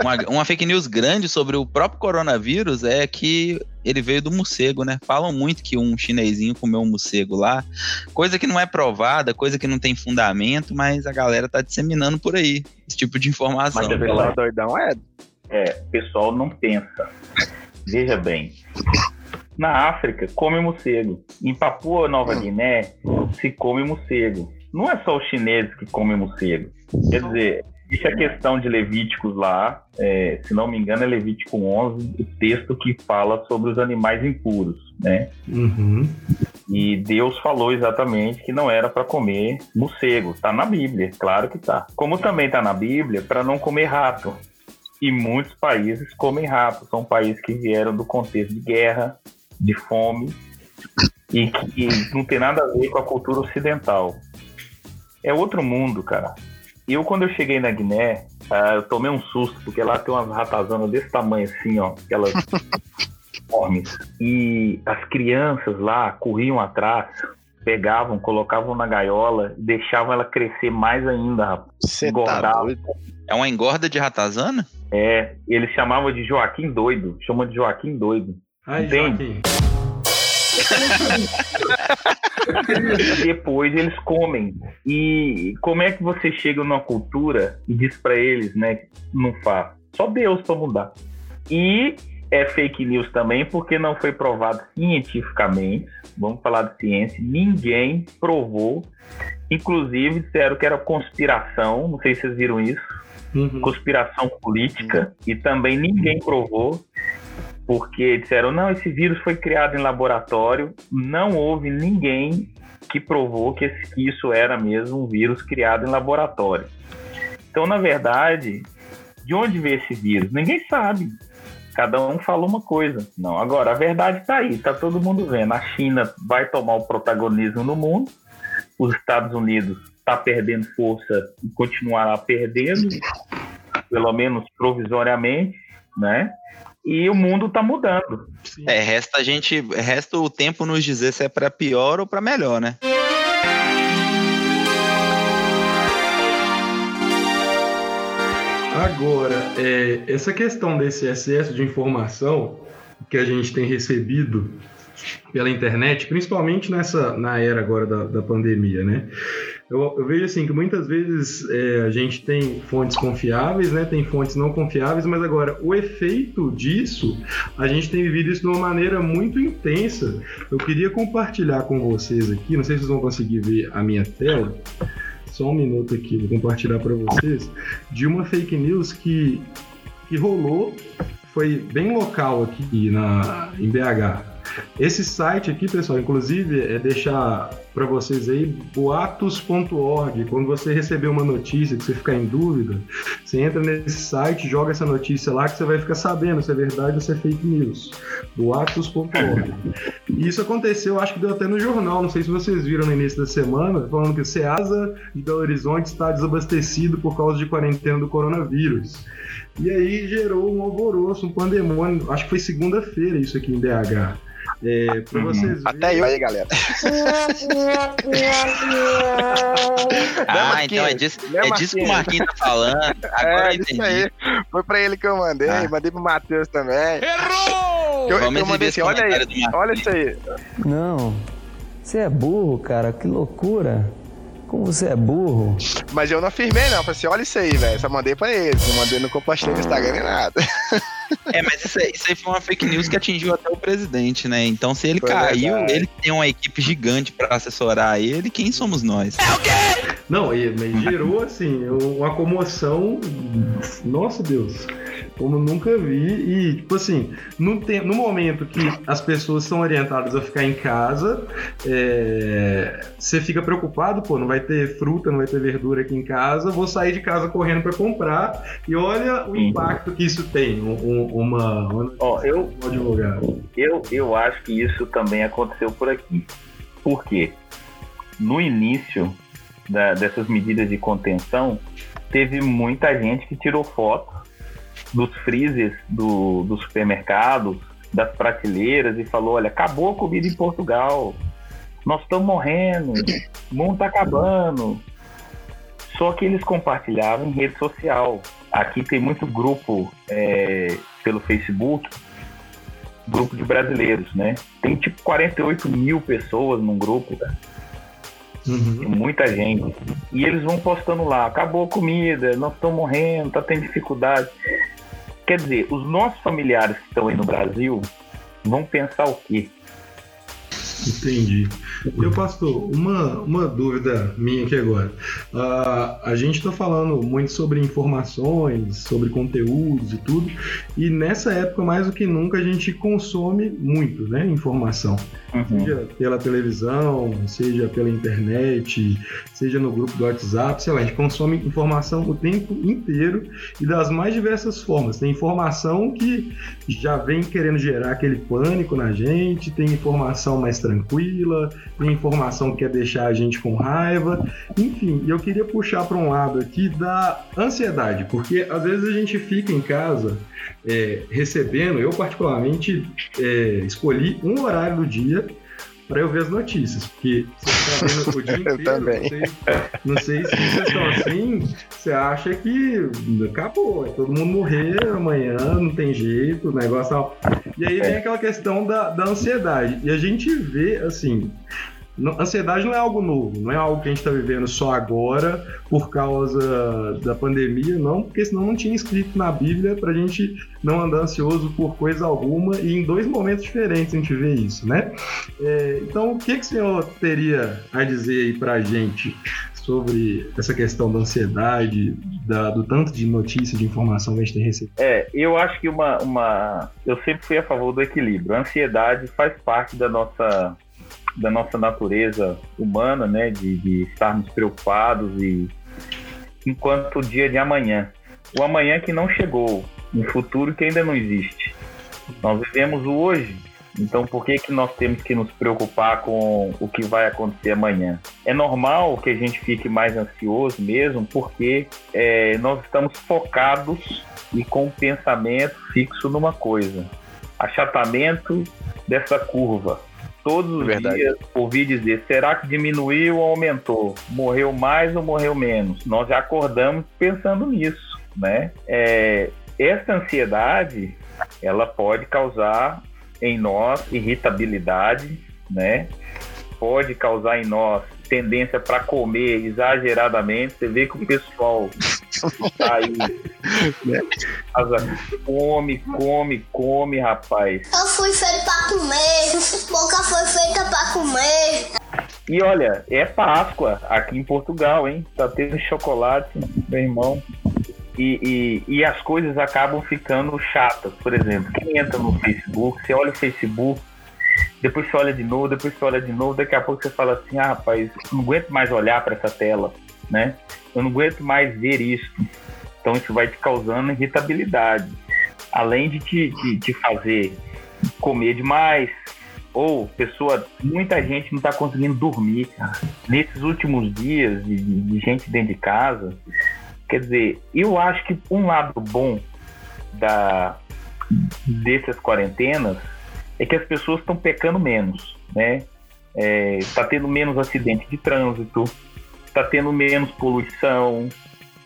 Uma, uma fake news grande sobre o próprio coronavírus é que ele veio do morcego, né? Falam muito que um chinesinho comeu um morcego lá. Coisa que não é provada, coisa que não tem fundamento, mas a galera tá disseminando por aí esse tipo de informação. Mas é O verdade. doidão é. É, o pessoal não pensa. Veja bem. Na África, come morcego. Em Papua Nova Guiné, se come morcego. Não é só os chineses que comem morcego. Quer dizer, existe a questão de Levíticos lá, é, se não me engano é Levítico 11, o texto que fala sobre os animais impuros, né? Uhum. E Deus falou exatamente que não era para comer morcego. Tá na Bíblia, claro que tá. Como também tá na Bíblia para não comer rato. E muitos países comem rato. São países que vieram do contexto de guerra, de fome e que não tem nada a ver com a cultura ocidental. É outro mundo, cara. Eu, quando eu cheguei na Guiné, ah, eu tomei um susto, porque lá tem umas ratazanas desse tamanho assim, ó. Aquelas [laughs] enormes. E as crianças lá corriam atrás, pegavam, colocavam na gaiola, deixavam ela crescer mais ainda, rapaz. Você tá? É uma engorda de ratazana? É, eles chamavam de Joaquim Doido. Chamam de Joaquim Doido. Entende? [laughs] Depois eles comem. E como é que você chega numa cultura e diz pra eles, né, que não faz? Só Deus pra mudar. E é fake news também, porque não foi provado cientificamente. Vamos falar de ciência. Ninguém provou. Inclusive disseram que era conspiração. Não sei se vocês viram isso. Uhum. Conspiração política. E também ninguém provou. Porque disseram, não, esse vírus foi criado em laboratório. Não houve ninguém que provou que, esse- que isso era mesmo um vírus criado em laboratório. Então, na verdade, de onde veio esse vírus? Ninguém sabe. Cada um falou uma coisa. Não, agora a verdade está aí, está todo mundo vendo. A China vai tomar o protagonismo no mundo, os Estados Unidos está perdendo força e continuará perdendo, pelo menos provisoriamente, né? E o mundo está mudando. É, resta a gente, resta o tempo nos dizer se é para pior ou para melhor, né? Agora, é, essa questão desse excesso de informação que a gente tem recebido pela internet, principalmente nessa na era agora da, da pandemia, né? Eu, eu, vejo assim que muitas vezes é, a gente tem fontes confiáveis, né? Tem fontes não confiáveis, mas agora o efeito disso, a gente tem vivido isso de uma maneira muito intensa. Eu queria compartilhar com vocês aqui, não sei se vocês vão conseguir ver a minha tela só um minuto aqui, vou compartilhar para vocês, de uma fake news que, que rolou, foi bem local aqui na, em BH. Esse site aqui, pessoal, inclusive, é deixar para vocês aí boatos.org. Quando você receber uma notícia que você ficar em dúvida, você entra nesse site, joga essa notícia lá que você vai ficar sabendo se é verdade ou se é fake news. boatos.org. E isso aconteceu, acho que deu até no jornal, não sei se vocês viram no início da semana, falando que o Ceasa de Belo Horizonte está desabastecido por causa de quarentena do coronavírus. E aí gerou um alvoroço, um pandemônio. Acho que foi segunda-feira isso aqui em BH. É, pra uhum. vocês Até eu aí, galera. [laughs] ah, então é disso, é disso que o Marquinhos tá falando. [laughs] Agora é, isso aí. Foi pra ele que eu mandei, ah. mandei pro Matheus também. Errou! Eu, eu mandei assim, olha aí, olha isso aí. Não, você é burro, cara, que loucura. Como você é burro. Mas eu não afirmei, não. Falei assim, olha isso aí, velho. Só mandei pra eles. Não mandei no compartilhei no Instagram nem nada. [laughs] É, mas isso aí, isso aí, foi uma fake news que atingiu até o presidente, né? Então, se ele foi caiu, verdade. ele tem uma equipe gigante para assessorar ele, quem somos nós? É o quê? Não, mas gerou, assim, uma comoção. Nossa Deus como nunca vi. E, tipo assim, no, no momento que as pessoas são orientadas a ficar em casa, é, você fica preocupado, pô, não vai ter fruta, não vai ter verdura aqui em casa, vou sair de casa correndo para comprar. E olha o impacto que isso tem, um, uma, uma Ó, eu, advogado. Eu, eu acho que isso também aconteceu por aqui. Por quê? No início da, dessas medidas de contenção, teve muita gente que tirou foto dos freezers do, dos supermercados, das prateleiras e falou: olha, acabou a comida em Portugal, nós estamos morrendo, o mundo está acabando. Só que eles compartilhavam em rede social. Aqui tem muito grupo é, pelo Facebook, grupo de brasileiros, né? Tem tipo 48 mil pessoas num grupo, tá? Uhum. Muita gente. E eles vão postando lá, acabou a comida, nós estamos morrendo, tá tendo dificuldade. Quer dizer, os nossos familiares que estão aí no Brasil vão pensar o quê? Entendi. Eu, pastor, uma, uma dúvida minha aqui agora. Uh, a gente está falando muito sobre informações, sobre conteúdos e tudo, e nessa época, mais do que nunca, a gente consome muito né, informação. Uhum. Seja pela televisão, seja pela internet, seja no grupo do WhatsApp, sei lá, a gente consome informação o tempo inteiro e das mais diversas formas. Tem informação que já vem querendo gerar aquele pânico na gente, tem informação mais tranquila, tem informação que quer deixar a gente com raiva. Enfim, eu queria puxar para um lado aqui da ansiedade, porque às vezes a gente fica em casa é, recebendo, eu particularmente é, escolhi um horário do dia para eu ver as notícias, porque você está vendo o dia inteiro. Eu também. Não sei, não sei se vocês estão assim, você acha que acabou, todo mundo morrer amanhã, não tem jeito, o negócio. E aí vem aquela questão da, da ansiedade. E a gente vê, assim, ansiedade não é algo novo, não é algo que a gente está vivendo só agora por causa da pandemia, não, porque senão não tinha escrito na Bíblia para a gente não andar ansioso por coisa alguma e em dois momentos diferentes a gente vê isso, né? É, então, o que, que o senhor teria a dizer aí para a gente sobre essa questão da ansiedade, da, do tanto de notícia, de informação que a gente tem recebido? É, eu acho que uma, uma. Eu sempre fui a favor do equilíbrio. A ansiedade faz parte da nossa da nossa natureza humana, né, de, de estarmos preocupados e enquanto o dia de amanhã. O amanhã que não chegou, um futuro que ainda não existe. Nós vivemos o hoje, então por que, que nós temos que nos preocupar com o que vai acontecer amanhã? É normal que a gente fique mais ansioso mesmo, porque é, nós estamos focados e com o pensamento fixo numa coisa. Achatamento dessa curva. Todos os Verdade. dias ouvi dizer, será que diminuiu ou aumentou? Morreu mais ou morreu menos? Nós já acordamos pensando nisso, né? É, essa ansiedade, ela pode causar em nós irritabilidade, né? Pode causar em nós tendência para comer exageradamente. Você vê que o pessoal aí, né? come, come, come, rapaz. Eu fui feito para comer, boca foi feita para comer. E olha, é Páscoa aqui em Portugal, hein? Tá tendo chocolate, meu irmão. E, e, e, as coisas acabam ficando chatas. Por exemplo, quem entra no Facebook, você olha o Facebook, depois você olha de novo, depois você olha de novo, daqui a pouco você fala assim, ah, rapaz, não aguento mais olhar para essa tela, né? Eu não aguento mais ver isso. Então isso vai te causando irritabilidade. Além de te, te, te fazer comer demais, ou pessoa, muita gente não está conseguindo dormir, cara. Nesses últimos dias de, de, gente dentro de casa, Quer dizer, eu acho que um lado bom da, dessas quarentenas é que as pessoas estão pecando menos, né? Está é, tendo menos acidente de trânsito, está tendo menos poluição,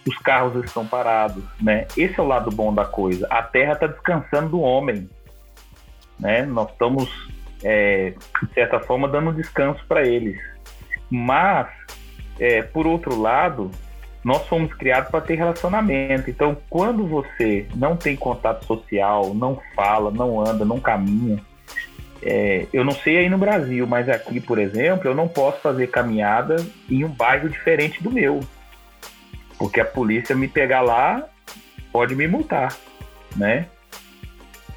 os carros estão parados, né? Esse é o lado bom da coisa. A Terra está descansando do homem, né? Nós estamos, é, de certa forma, dando descanso para eles. Mas, é, por outro lado, nós fomos criados para ter relacionamento. Então, quando você não tem contato social, não fala, não anda, não caminha, é, eu não sei aí no Brasil, mas aqui, por exemplo, eu não posso fazer caminhada em um bairro diferente do meu, porque a polícia me pegar lá pode me multar, né?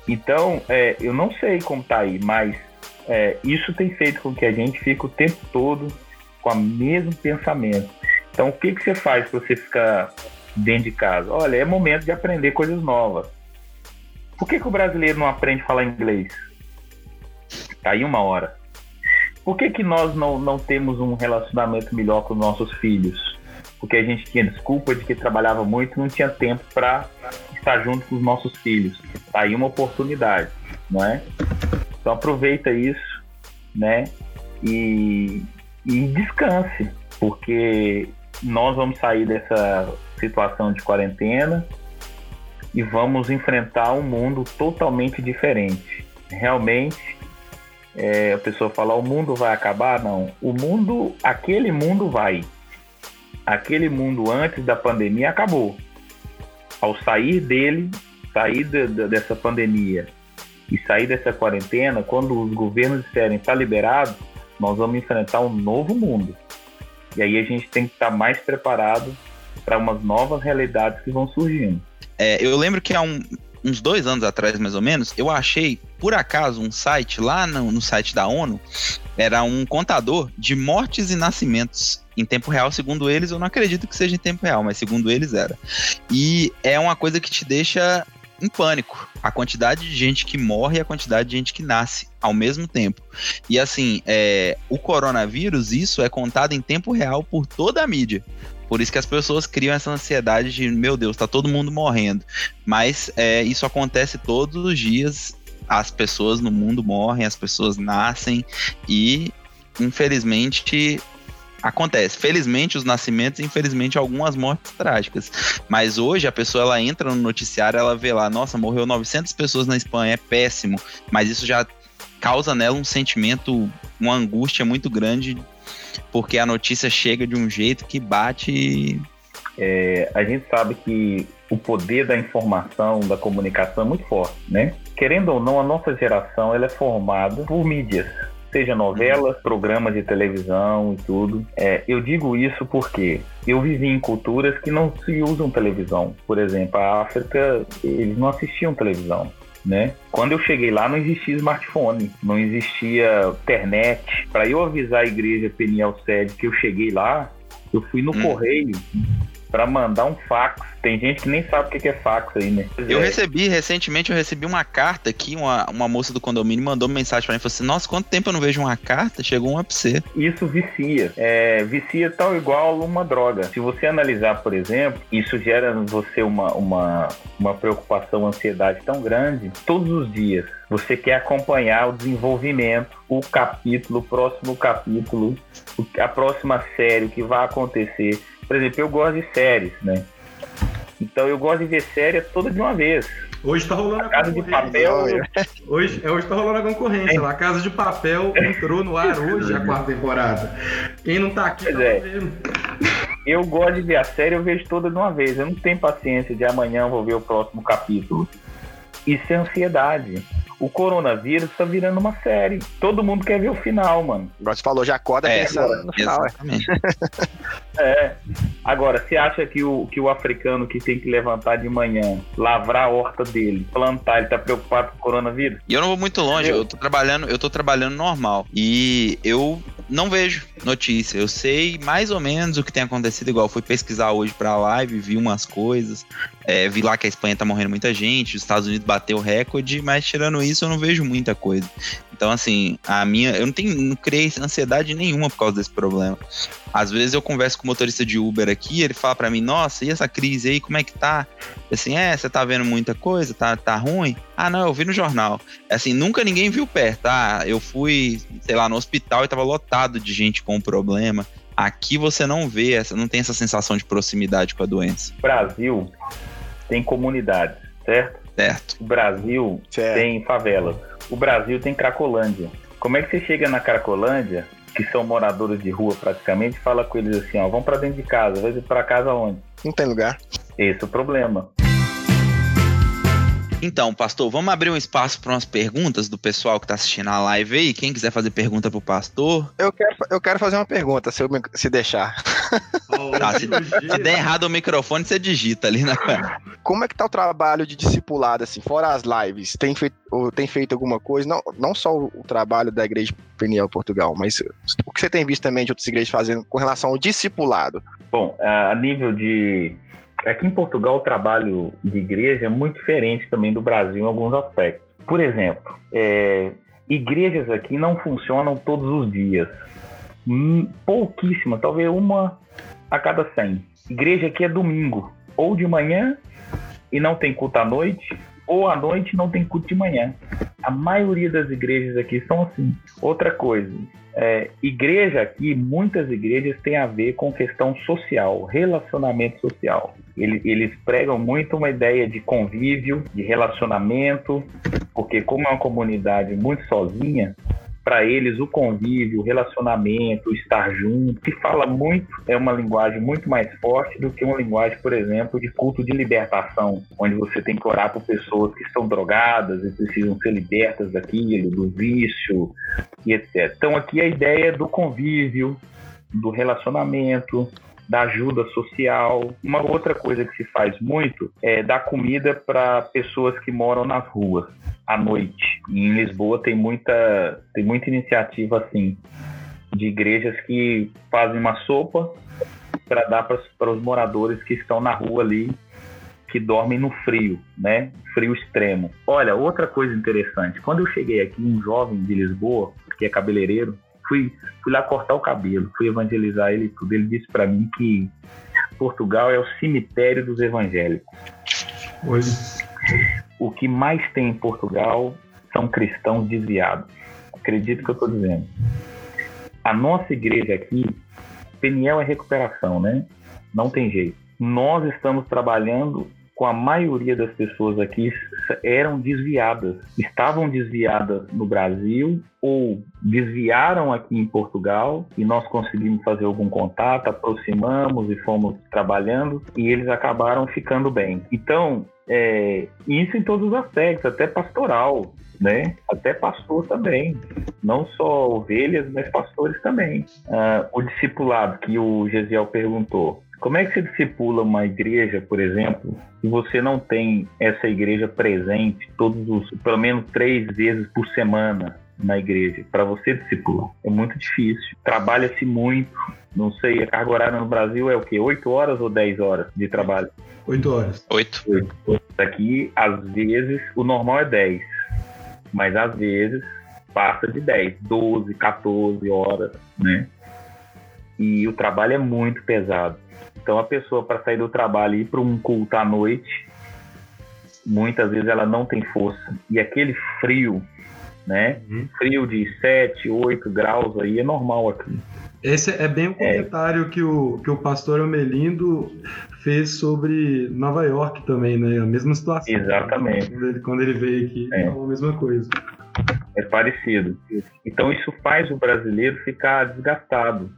Então, é, eu não sei como tá aí, mas é, isso tem feito com que a gente fique o tempo todo com o mesmo pensamento. Então, o que, que você faz para você ficar dentro de casa? Olha, é momento de aprender coisas novas. Por que, que o brasileiro não aprende a falar inglês? Aí uma hora. Por que, que nós não, não temos um relacionamento melhor com os nossos filhos? Porque a gente tinha desculpa de que trabalhava muito não tinha tempo para estar junto com os nossos filhos. Tá aí uma oportunidade, não é? Então aproveita isso, né? E, e descanse, porque nós vamos sair dessa situação de quarentena e vamos enfrentar um mundo totalmente diferente. Realmente, é, a pessoa fala: o mundo vai acabar? Não. O mundo, aquele mundo vai. Aquele mundo antes da pandemia acabou. Ao sair dele, sair de, de, dessa pandemia e sair dessa quarentena, quando os governos disserem está liberado, nós vamos enfrentar um novo mundo. E aí a gente tem que estar mais preparado para umas novas realidades que vão surgindo. É, eu lembro que há um, uns dois anos atrás, mais ou menos, eu achei, por acaso, um site lá no, no site da ONU, era um contador de mortes e nascimentos em tempo real, segundo eles, eu não acredito que seja em tempo real, mas segundo eles era. E é uma coisa que te deixa em pânico. A quantidade de gente que morre e a quantidade de gente que nasce ao mesmo tempo. E assim, é, o coronavírus, isso é contado em tempo real por toda a mídia. Por isso que as pessoas criam essa ansiedade de, meu Deus, tá todo mundo morrendo. Mas é, isso acontece todos os dias. As pessoas no mundo morrem, as pessoas nascem e, infelizmente, acontece. Felizmente os nascimentos, infelizmente algumas mortes trágicas. Mas hoje a pessoa ela entra no noticiário, ela vê lá, nossa, morreu 900 pessoas na Espanha, é péssimo. Mas isso já causa nela um sentimento, uma angústia muito grande, porque a notícia chega de um jeito que bate. É, a gente sabe que o poder da informação, da comunicação é muito forte, né? Querendo ou não, a nossa geração ela é formada por mídias seja novelas, programas de televisão e tudo. É, eu digo isso porque eu vivi em culturas que não se usam televisão. Por exemplo, a África, eles não assistiam televisão. Né? Quando eu cheguei lá, não existia smartphone, não existia internet. Para eu avisar a igreja Peniel Sede que eu cheguei lá, eu fui no hum. correio para mandar um fax. Tem gente que nem sabe o que é fax aí, né? Eu recebi, recentemente, eu recebi uma carta aqui, uma, uma moça do condomínio mandou uma mensagem para mim, falou assim, nossa, quanto tempo eu não vejo uma carta? Chegou uma pra você. Isso vicia. É, vicia tal igual uma droga. Se você analisar, por exemplo, isso gera em você uma, uma, uma preocupação, ansiedade tão grande, todos os dias você quer acompanhar o desenvolvimento, o capítulo, o próximo capítulo, a próxima série, o que vai acontecer. Por exemplo, eu gosto de séries, né? Então eu gosto de ver série toda de uma vez. Hoje tá rolando a, a Casa de Papel. Hoje, é, hoje tá rolando a concorrência. É. A Casa de Papel entrou no ar hoje a quarta temporada. Quem não tá aqui pois tá é. vendo. Eu gosto de ver a série, eu vejo toda de uma vez. Eu não tenho paciência de amanhã eu vou ver o próximo capítulo. Isso é ansiedade o coronavírus tá virando uma série. Todo mundo quer ver o final, mano. Agora você falou, já acorda é, pensando no final. Exatamente. é. Agora, você acha que o, que o africano que tem que levantar de manhã, lavrar a horta dele, plantar, ele tá preocupado com o coronavírus? E eu não vou muito longe, eu, eu tô trabalhando, eu tô trabalhando normal. E eu não vejo notícia. Eu sei mais ou menos o que tem acontecido, igual fui pesquisar hoje pra live, vi umas coisas. É, vi lá que a Espanha tá morrendo muita gente, os Estados Unidos bateu o recorde, mas tirando isso eu não vejo muita coisa. Então, assim, a minha. Eu não tenho. Não criei ansiedade nenhuma por causa desse problema. Às vezes eu converso com o motorista de Uber aqui, ele fala para mim, nossa, e essa crise aí, como é que tá? Assim, é, você tá vendo muita coisa, tá, tá ruim? Ah, não, eu vi no jornal. Assim, nunca ninguém viu perto, tá? Eu fui, sei lá, no hospital e tava lotado de gente com problema. Aqui você não vê, não tem essa sensação de proximidade com a doença. Brasil tem comunidades, certo? Certo. O Brasil certo. tem favelas. O Brasil tem Cracolândia. Como é que você chega na Cracolândia, que são moradores de rua praticamente, e fala com eles assim, ó, vamos para dentro de casa, vai para casa onde? Não tem lugar. Esse é o problema. Então, pastor, vamos abrir um espaço para umas perguntas do pessoal que está assistindo a live aí. Quem quiser fazer pergunta pro pastor. Eu quero, eu quero fazer uma pergunta, se, eu, se deixar. tá, se, se, der errado o microfone, você digita ali na Como é que tá o trabalho de discipulado, assim, fora as lives? Tem feito, tem feito alguma coisa? Não, não só o trabalho da Igreja Peniel Portugal, mas o que você tem visto também de outras igrejas fazendo com relação ao discipulado? Bom, a nível de Aqui em Portugal, o trabalho de igreja é muito diferente também do Brasil em alguns aspectos. Por exemplo, é, igrejas aqui não funcionam todos os dias. Hum, pouquíssima, talvez uma a cada 100. Igreja aqui é domingo, ou de manhã e não tem culto à noite, ou à noite não tem culto de manhã. A maioria das igrejas aqui são assim. Outra coisa, é, igreja aqui, muitas igrejas têm a ver com questão social, relacionamento social. Eles, eles pregam muito uma ideia de convívio, de relacionamento, porque como é uma comunidade muito sozinha, para eles o convívio, o relacionamento, o estar junto, que fala muito, é uma linguagem muito mais forte do que uma linguagem, por exemplo, de culto de libertação, onde você tem que orar por pessoas que estão drogadas e precisam ser libertas daquilo, do vício e etc. Então aqui a ideia do convívio, do relacionamento, da ajuda social. Uma outra coisa que se faz muito é dar comida para pessoas que moram nas ruas à noite. Em Lisboa tem muita, tem muita iniciativa assim de igrejas que fazem uma sopa para dar para os moradores que estão na rua ali que dormem no frio, né? Frio extremo. Olha, outra coisa interessante. Quando eu cheguei aqui, um jovem de Lisboa, que é cabeleireiro, fui, fui lá cortar o cabelo, fui evangelizar ele tudo. Ele disse para mim que Portugal é o cemitério dos evangélicos. Hoje o que mais tem em Portugal são cristãos desviados. Acredito que eu estou dizendo. A nossa igreja aqui, Peniel é recuperação, né? Não tem jeito. Nós estamos trabalhando com a maioria das pessoas aqui eram desviadas, estavam desviadas no Brasil ou desviaram aqui em Portugal e nós conseguimos fazer algum contato, aproximamos e fomos trabalhando e eles acabaram ficando bem. Então, é, isso em todos os aspectos, até pastoral, né? Até pastor também, não só ovelhas, mas pastores também. Ah, o discipulado que o Gesiel perguntou, como é que se discipula uma igreja, por exemplo, se você não tem essa igreja presente todos os, pelo menos três vezes por semana? na igreja para você discipular. É muito difícil. Trabalha-se muito. Não sei, a carga horária no Brasil é o quê? 8 horas ou 10 horas de trabalho? 8 horas. 8. Aqui, às vezes, o normal é 10. Mas às vezes passa de 10, 12, 14 horas, né? E o trabalho é muito pesado. Então a pessoa para sair do trabalho e ir para um culto à noite, muitas vezes ela não tem força. E aquele frio, né? Uhum. Frio de 7, 8 graus aí é normal aqui. Esse é bem o comentário que, o, que o pastor Amelindo fez sobre Nova York também, né? A mesma situação. Exatamente. Quando ele, quando ele veio aqui, É. falou a mesma coisa. É parecido. Então isso faz o brasileiro ficar desgastado.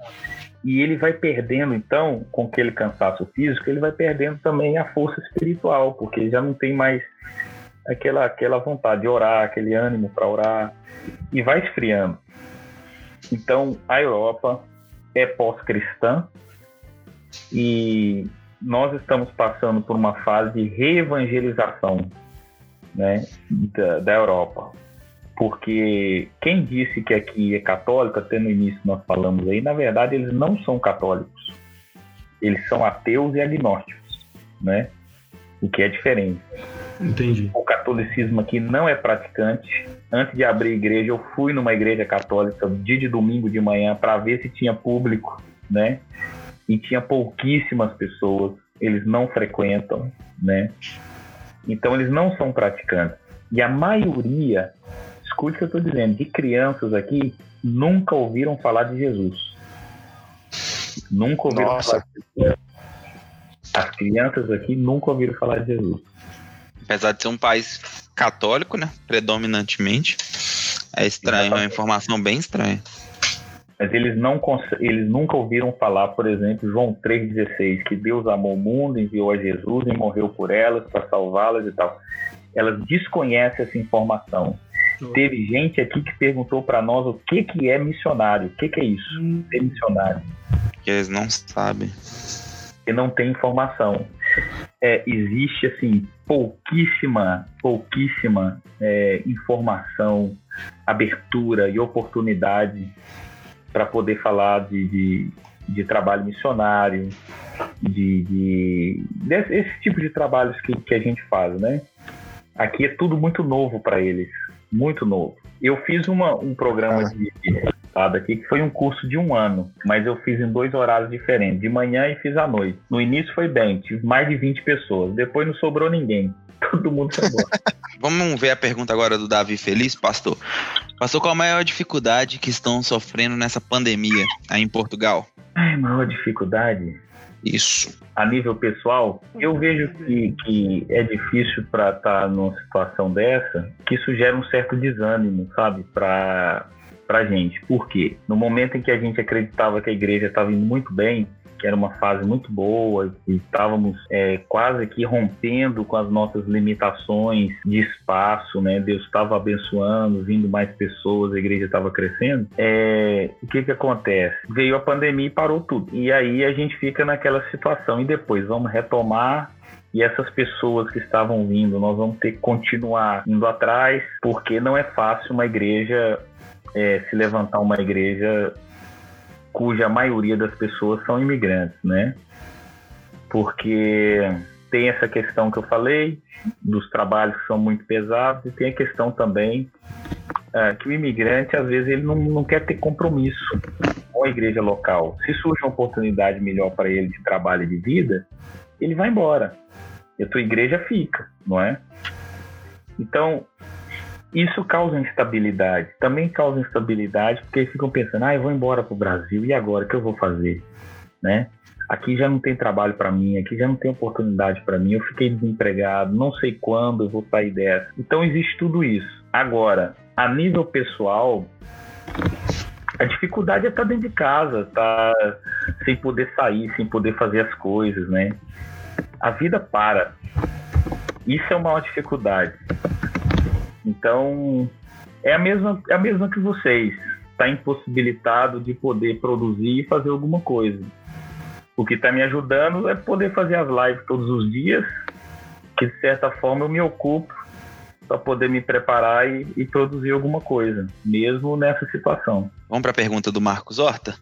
E ele vai perdendo, então, com aquele cansaço físico, ele vai perdendo também a força espiritual, porque já não tem mais aquela, aquela vontade de orar, aquele ânimo para orar, e vai esfriando. Então, a Europa é pós-cristã e nós estamos passando por uma fase de reevangelização né, da, da Europa porque quem disse que aqui é católico, até no início nós falamos aí, na verdade eles não são católicos. Eles são ateus e agnósticos, né? O que é diferente. Entendi. O catolicismo aqui não é praticante. Antes de abrir a igreja, eu fui numa igreja católica dia de domingo de manhã para ver se tinha público, né? E tinha pouquíssimas pessoas. Eles não frequentam, né? Então eles não são praticantes. E a maioria escute o que eu estou dizendo, de crianças aqui nunca ouviram falar de Jesus. Nunca ouviram Nossa. falar de Jesus. As crianças aqui nunca ouviram falar de Jesus. Apesar de ser um país católico, né? Predominantemente. É estranho, é uma informação bem estranha. Mas eles, não eles nunca ouviram falar, por exemplo, João 3,16, que Deus amou o mundo, enviou a Jesus e morreu por elas, para salvá-las e tal. Elas desconhecem essa informação. Teve gente aqui que perguntou para nós o que, que é missionário, o que, que é isso, ser missionário. Que eles não sabem. e não tem informação. É, existe assim pouquíssima, pouquíssima é, informação, abertura e oportunidade para poder falar de, de, de trabalho missionário, de, de desse, esse tipo de trabalhos que, que a gente faz, né? Aqui é tudo muito novo para eles, muito novo. Eu fiz uma, um programa de estado aqui que foi um curso de um ano, mas eu fiz em dois horários diferentes, de manhã e fiz à noite. No início foi bem, tive mais de 20 pessoas, depois não sobrou ninguém. [laughs] Todo mundo foi embora. [laughs] Vamos ver a pergunta agora do Davi Feliz, pastor. Pastor, qual a maior dificuldade que estão sofrendo nessa pandemia aí em Portugal? Ai, maior dificuldade Isso. a nível pessoal, eu vejo que, que é difícil para estar numa situação dessa, que isso gera um certo desânimo, sabe, para para gente. Por quê? No momento em que a gente acreditava que a igreja estava indo muito bem, que era uma fase muito boa, e estávamos é, quase que rompendo com as nossas limitações de espaço, né? Deus estava abençoando, vindo mais pessoas, a igreja estava crescendo. É, o que que acontece? Veio a pandemia e parou tudo. E aí a gente fica naquela situação e depois vamos retomar e essas pessoas que estavam vindo, nós vamos ter que continuar indo atrás, porque não é fácil uma igreja é, se levantar uma igreja cuja maioria das pessoas são imigrantes, né? Porque tem essa questão que eu falei dos trabalhos que são muito pesados e tem a questão também é, que o imigrante às vezes ele não, não quer ter compromisso com a igreja local. Se surge uma oportunidade melhor para ele de trabalho e de vida, ele vai embora. E a tua igreja fica, não é? Então, isso causa instabilidade. Também causa instabilidade porque eles ficam pensando, ah, eu vou embora para o Brasil, e agora, o que eu vou fazer? Né? Aqui já não tem trabalho para mim, aqui já não tem oportunidade para mim, eu fiquei desempregado, não sei quando eu vou sair dessa. Então existe tudo isso. Agora, a nível pessoal, a dificuldade é estar dentro de casa, tá sem poder sair, sem poder fazer as coisas, né? A vida para. Isso é uma maior dificuldade. Então, é a mesma, é a mesma que vocês. Está impossibilitado de poder produzir e fazer alguma coisa. O que está me ajudando é poder fazer as lives todos os dias, que de certa forma eu me ocupo para poder me preparar e, e, produzir alguma coisa, mesmo nessa situação. Vamos para a pergunta do Marcos Horta.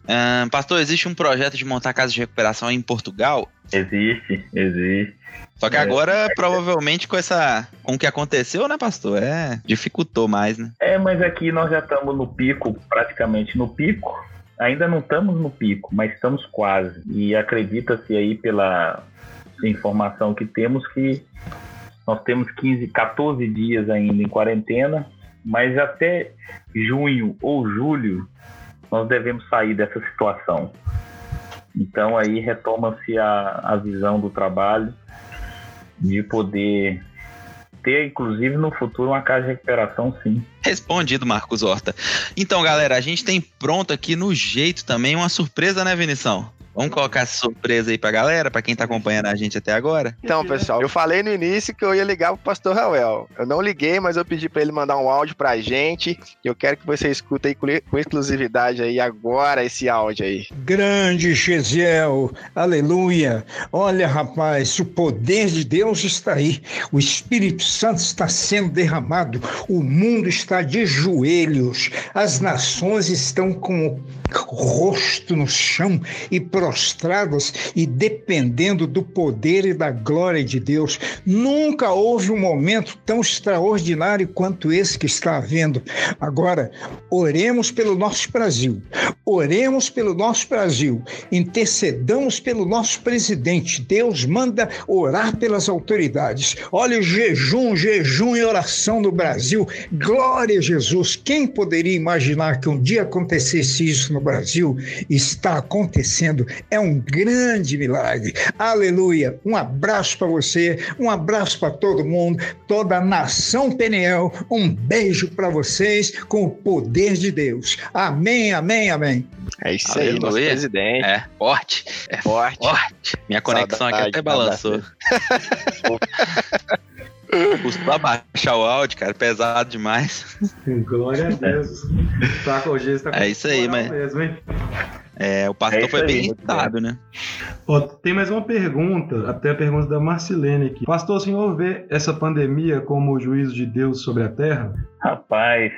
Pastor, existe um projeto de montar casa de recuperação em Portugal? Existe, existe. Só que agora, é, provavelmente, com essa. com o que aconteceu, né, pastor? É. dificultou mais, né? É, mas aqui nós já estamos no pico, praticamente no pico. Ainda não estamos no pico, mas estamos quase. E acredita-se aí pela informação que temos que nós temos 15, 14 dias ainda em quarentena, mas até junho ou julho nós devemos sair dessa situação. Então aí retoma-se a, a visão do trabalho de poder ter, inclusive, no futuro, uma casa de recuperação, sim. Respondido, Marcos Horta. Então, galera, a gente tem pronto aqui no jeito também uma surpresa, né, Vinição? Vamos colocar essa surpresa aí pra galera, pra quem tá acompanhando a gente até agora. Então, pessoal, eu falei no início que eu ia ligar pro pastor Rael. Eu não liguei, mas eu pedi para ele mandar um áudio pra gente. Eu quero que você escuta aí com exclusividade aí agora esse áudio aí. Grande Gesiel, aleluia. Olha, rapaz, o poder de Deus está aí. O Espírito Santo está sendo derramado. O mundo está de joelhos. As nações estão com o rosto no chão e prostradas e dependendo do poder e da glória de Deus. Nunca houve um momento tão extraordinário quanto esse que está havendo. Agora, oremos pelo nosso Brasil. Oremos pelo nosso Brasil. Intercedamos pelo nosso presidente. Deus manda orar pelas autoridades. Olha, jejum, jejum e oração no Brasil. Glória a Jesus. Quem poderia imaginar que um dia acontecesse isso no Brasil? Está acontecendo é um grande milagre. Aleluia. Um abraço para você, um abraço para todo mundo, toda a nação Peniel. Um beijo para vocês com o poder de Deus. Amém, amém, amém. É isso Aleluia. aí, nosso presidente. É forte. É forte. forte. Minha conexão Saudade, aqui até balançou. [laughs] Custou baixar o áudio, cara, pesado demais. Glória a Deus. Tá com o tá com É isso aí, mas. Mesmo, hein? É, o pastor é foi bem irritado, né? Ó, tem mais uma pergunta, até a pergunta da Marcilene aqui. Pastor, o senhor vê essa pandemia como o juízo de Deus sobre a Terra? Rapaz,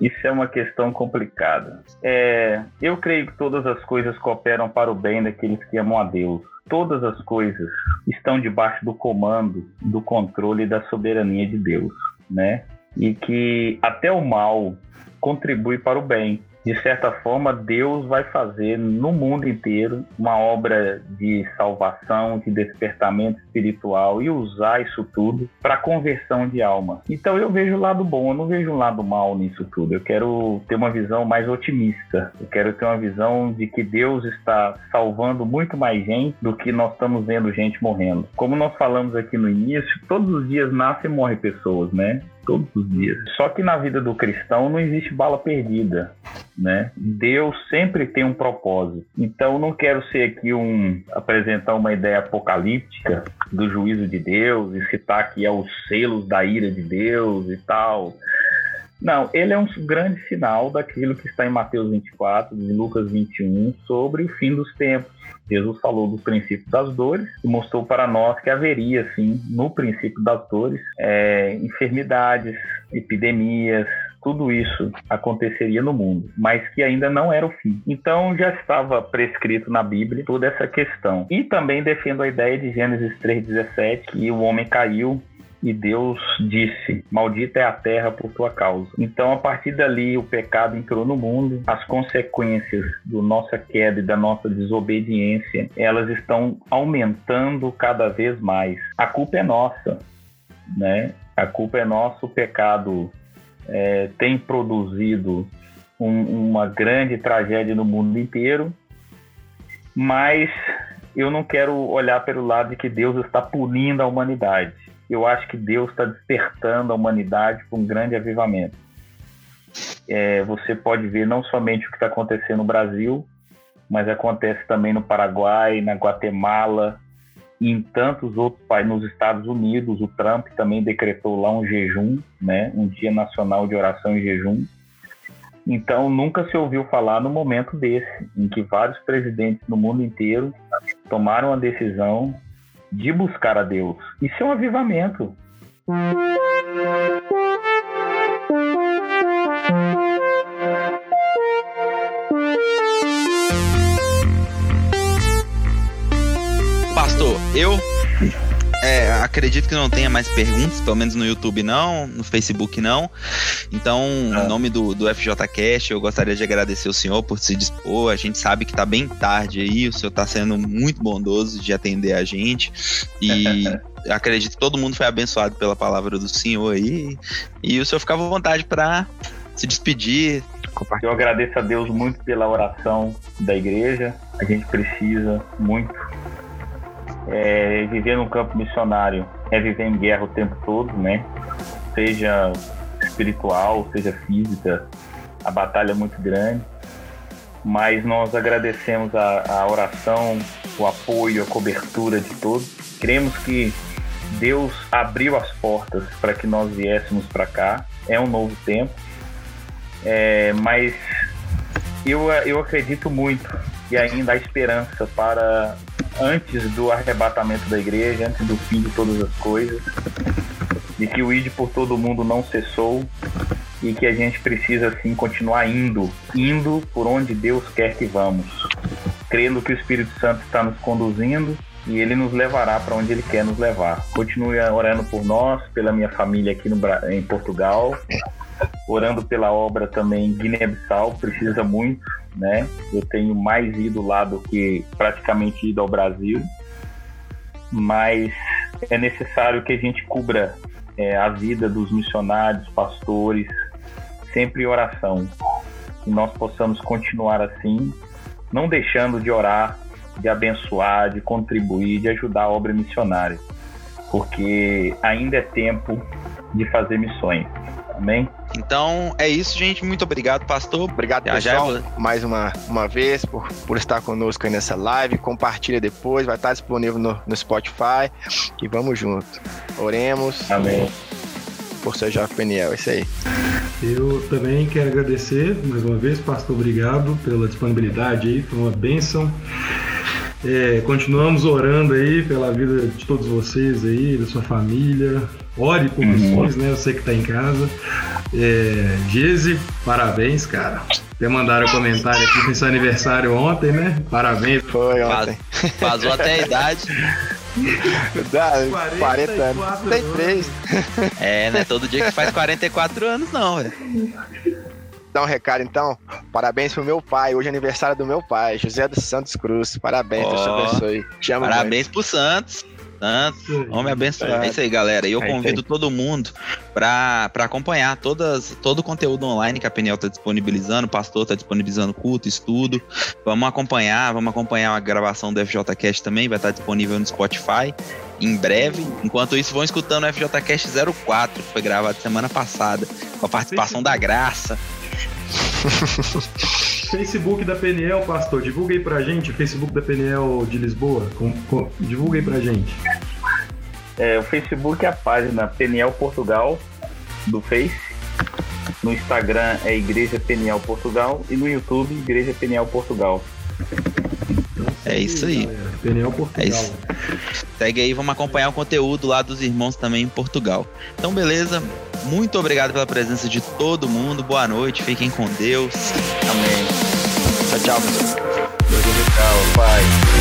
isso é uma questão complicada. É, eu creio que todas as coisas cooperam para o bem daqueles que amam a Deus. Todas as coisas estão debaixo do comando, do controle e da soberania de Deus, né? E que até o mal contribui para o bem de certa forma, Deus vai fazer no mundo inteiro uma obra de salvação, de despertamento espiritual e usar isso tudo para conversão de alma. Então eu vejo o lado bom, eu não vejo um lado mal nisso tudo. Eu quero ter uma visão mais otimista. Eu quero ter uma visão de que Deus está salvando muito mais gente do que nós estamos vendo gente morrendo. Como nós falamos aqui no início, todos os dias nascem e morrem pessoas, né? Todos os dias. Só que na vida do cristão não existe bala perdida, né? Deus sempre tem um propósito. Então não quero ser aqui um apresentar uma ideia apocalíptica do juízo de Deus e citar que é os selos da ira de Deus e tal. Não, ele é um grande sinal daquilo que está em Mateus 24, de Lucas 21, sobre o fim dos tempos. Jesus falou do princípio das dores e mostrou para nós que haveria, sim, no princípio das dores, é, enfermidades, epidemias, tudo isso aconteceria no mundo, mas que ainda não era o fim. Então já estava prescrito na Bíblia toda essa questão. E também defendo a ideia de Gênesis 3,17, que o homem caiu e Deus disse: Maldita é a terra por tua causa. Então, a partir dali, o pecado entrou no mundo, as consequências da nossa queda e da nossa desobediência, elas estão aumentando cada vez mais. A culpa é nossa, né? A culpa é nossa, o pecado é, tem produzido um, uma grande tragédia no mundo inteiro, mas eu não quero olhar pelo lado de que Deus está punindo a humanidade eu acho que Deus está despertando a humanidade para um grande avivamento. É, você pode ver não somente o que está acontecendo no Brasil, mas acontece também no Paraguai, na Guatemala e em tantos outros países, nos Estados Unidos. O Trump também decretou lá um jejum, né, um dia nacional de oração e jejum. Então, nunca se ouviu falar no momento desse, em que vários presidentes no mundo inteiro tomaram a decisão de buscar a Deus. Isso é um avivamento. Pastor, eu é, acredito que não tenha mais perguntas, pelo menos no YouTube não, no Facebook não. Então, em nome do, do FJCast, eu gostaria de agradecer o senhor por se dispor. A gente sabe que tá bem tarde aí, o senhor tá sendo muito bondoso de atender a gente. E [laughs] acredito que todo mundo foi abençoado pela palavra do senhor aí. E o senhor ficava à vontade para se despedir. Eu agradeço a Deus muito pela oração da igreja. A gente precisa muito é, viver no campo missionário é viver em guerra o tempo todo, né? Seja espiritual, seja física, a batalha é muito grande. Mas nós agradecemos a, a oração, o apoio, a cobertura de todos. Cremos que Deus abriu as portas para que nós viéssemos para cá. É um novo tempo. É, mas eu, eu acredito muito e ainda há esperança para antes do arrebatamento da igreja, antes do fim de todas as coisas, de que o id por todo mundo não cessou e que a gente precisa assim continuar indo, indo por onde Deus quer que vamos, crendo que o Espírito Santo está nos conduzindo e ele nos levará para onde ele quer nos levar. Continue orando por nós, pela minha família aqui no, em Portugal, orando pela obra também Guiné-Bissau, precisa muito né? Eu tenho mais ido lá do que praticamente ido ao Brasil, mas é necessário que a gente cubra é, a vida dos missionários, pastores, sempre em oração. Que nós possamos continuar assim, não deixando de orar, de abençoar, de contribuir, de ajudar a obra missionária, porque ainda é tempo de fazer missões. Amém? Então é isso, gente. Muito obrigado, pastor. Obrigado, pessoal, já... mais uma, uma vez por, por estar conosco aí nessa live. Compartilha depois, vai estar disponível no, no Spotify. E vamos junto. Oremos. Amém. Por seu Jovem Peniel, é isso aí. Eu também quero agradecer mais uma vez, pastor. Obrigado pela disponibilidade aí, foi uma bênção. É, continuamos orando aí pela vida de todos vocês aí, da sua família. Ore por uhum. missões, né? Eu sei que tá em casa. É, Gise, parabéns, cara. Até mandaram um comentário aqui foi seu aniversário ontem, né? Parabéns. Foi ontem. Vazou até a idade. [laughs] Dá, 40 anos. Tem três. É, né? Todo dia que faz 44 anos, não, velho dar um recado então. Parabéns pro meu pai. Hoje é aniversário do meu pai, José dos Santos Cruz. Parabéns, oh, Deus te abençoe. Chama parabéns muito. pro Santos. Santos, homem abençoado. É isso aí, galera. E eu convido todo mundo para acompanhar todas, todo o conteúdo online que a Peniel está disponibilizando. O pastor está disponibilizando culto, estudo. Vamos acompanhar, vamos acompanhar a gravação do FJCast também. Vai estar disponível no Spotify em breve. Enquanto isso, vão escutando o FJCast 04, que foi gravado semana passada, com a participação da Graça. [laughs] Facebook da PNL, pastor, divulga aí pra gente, o Facebook da PNL de Lisboa, com, com, divulga aí pra gente. É, o Facebook é a página PNL Portugal do Face. No Instagram é Igreja PNL Portugal e no YouTube Igreja PNL Portugal. É isso aí. Pneu Portugal. É isso. Segue aí, vamos acompanhar o conteúdo lá dos irmãos também em Portugal. Então, beleza. Muito obrigado pela presença de todo mundo. Boa noite. Fiquem com Deus. Amém. Tchau, tchau, pessoal. Tchau, pai.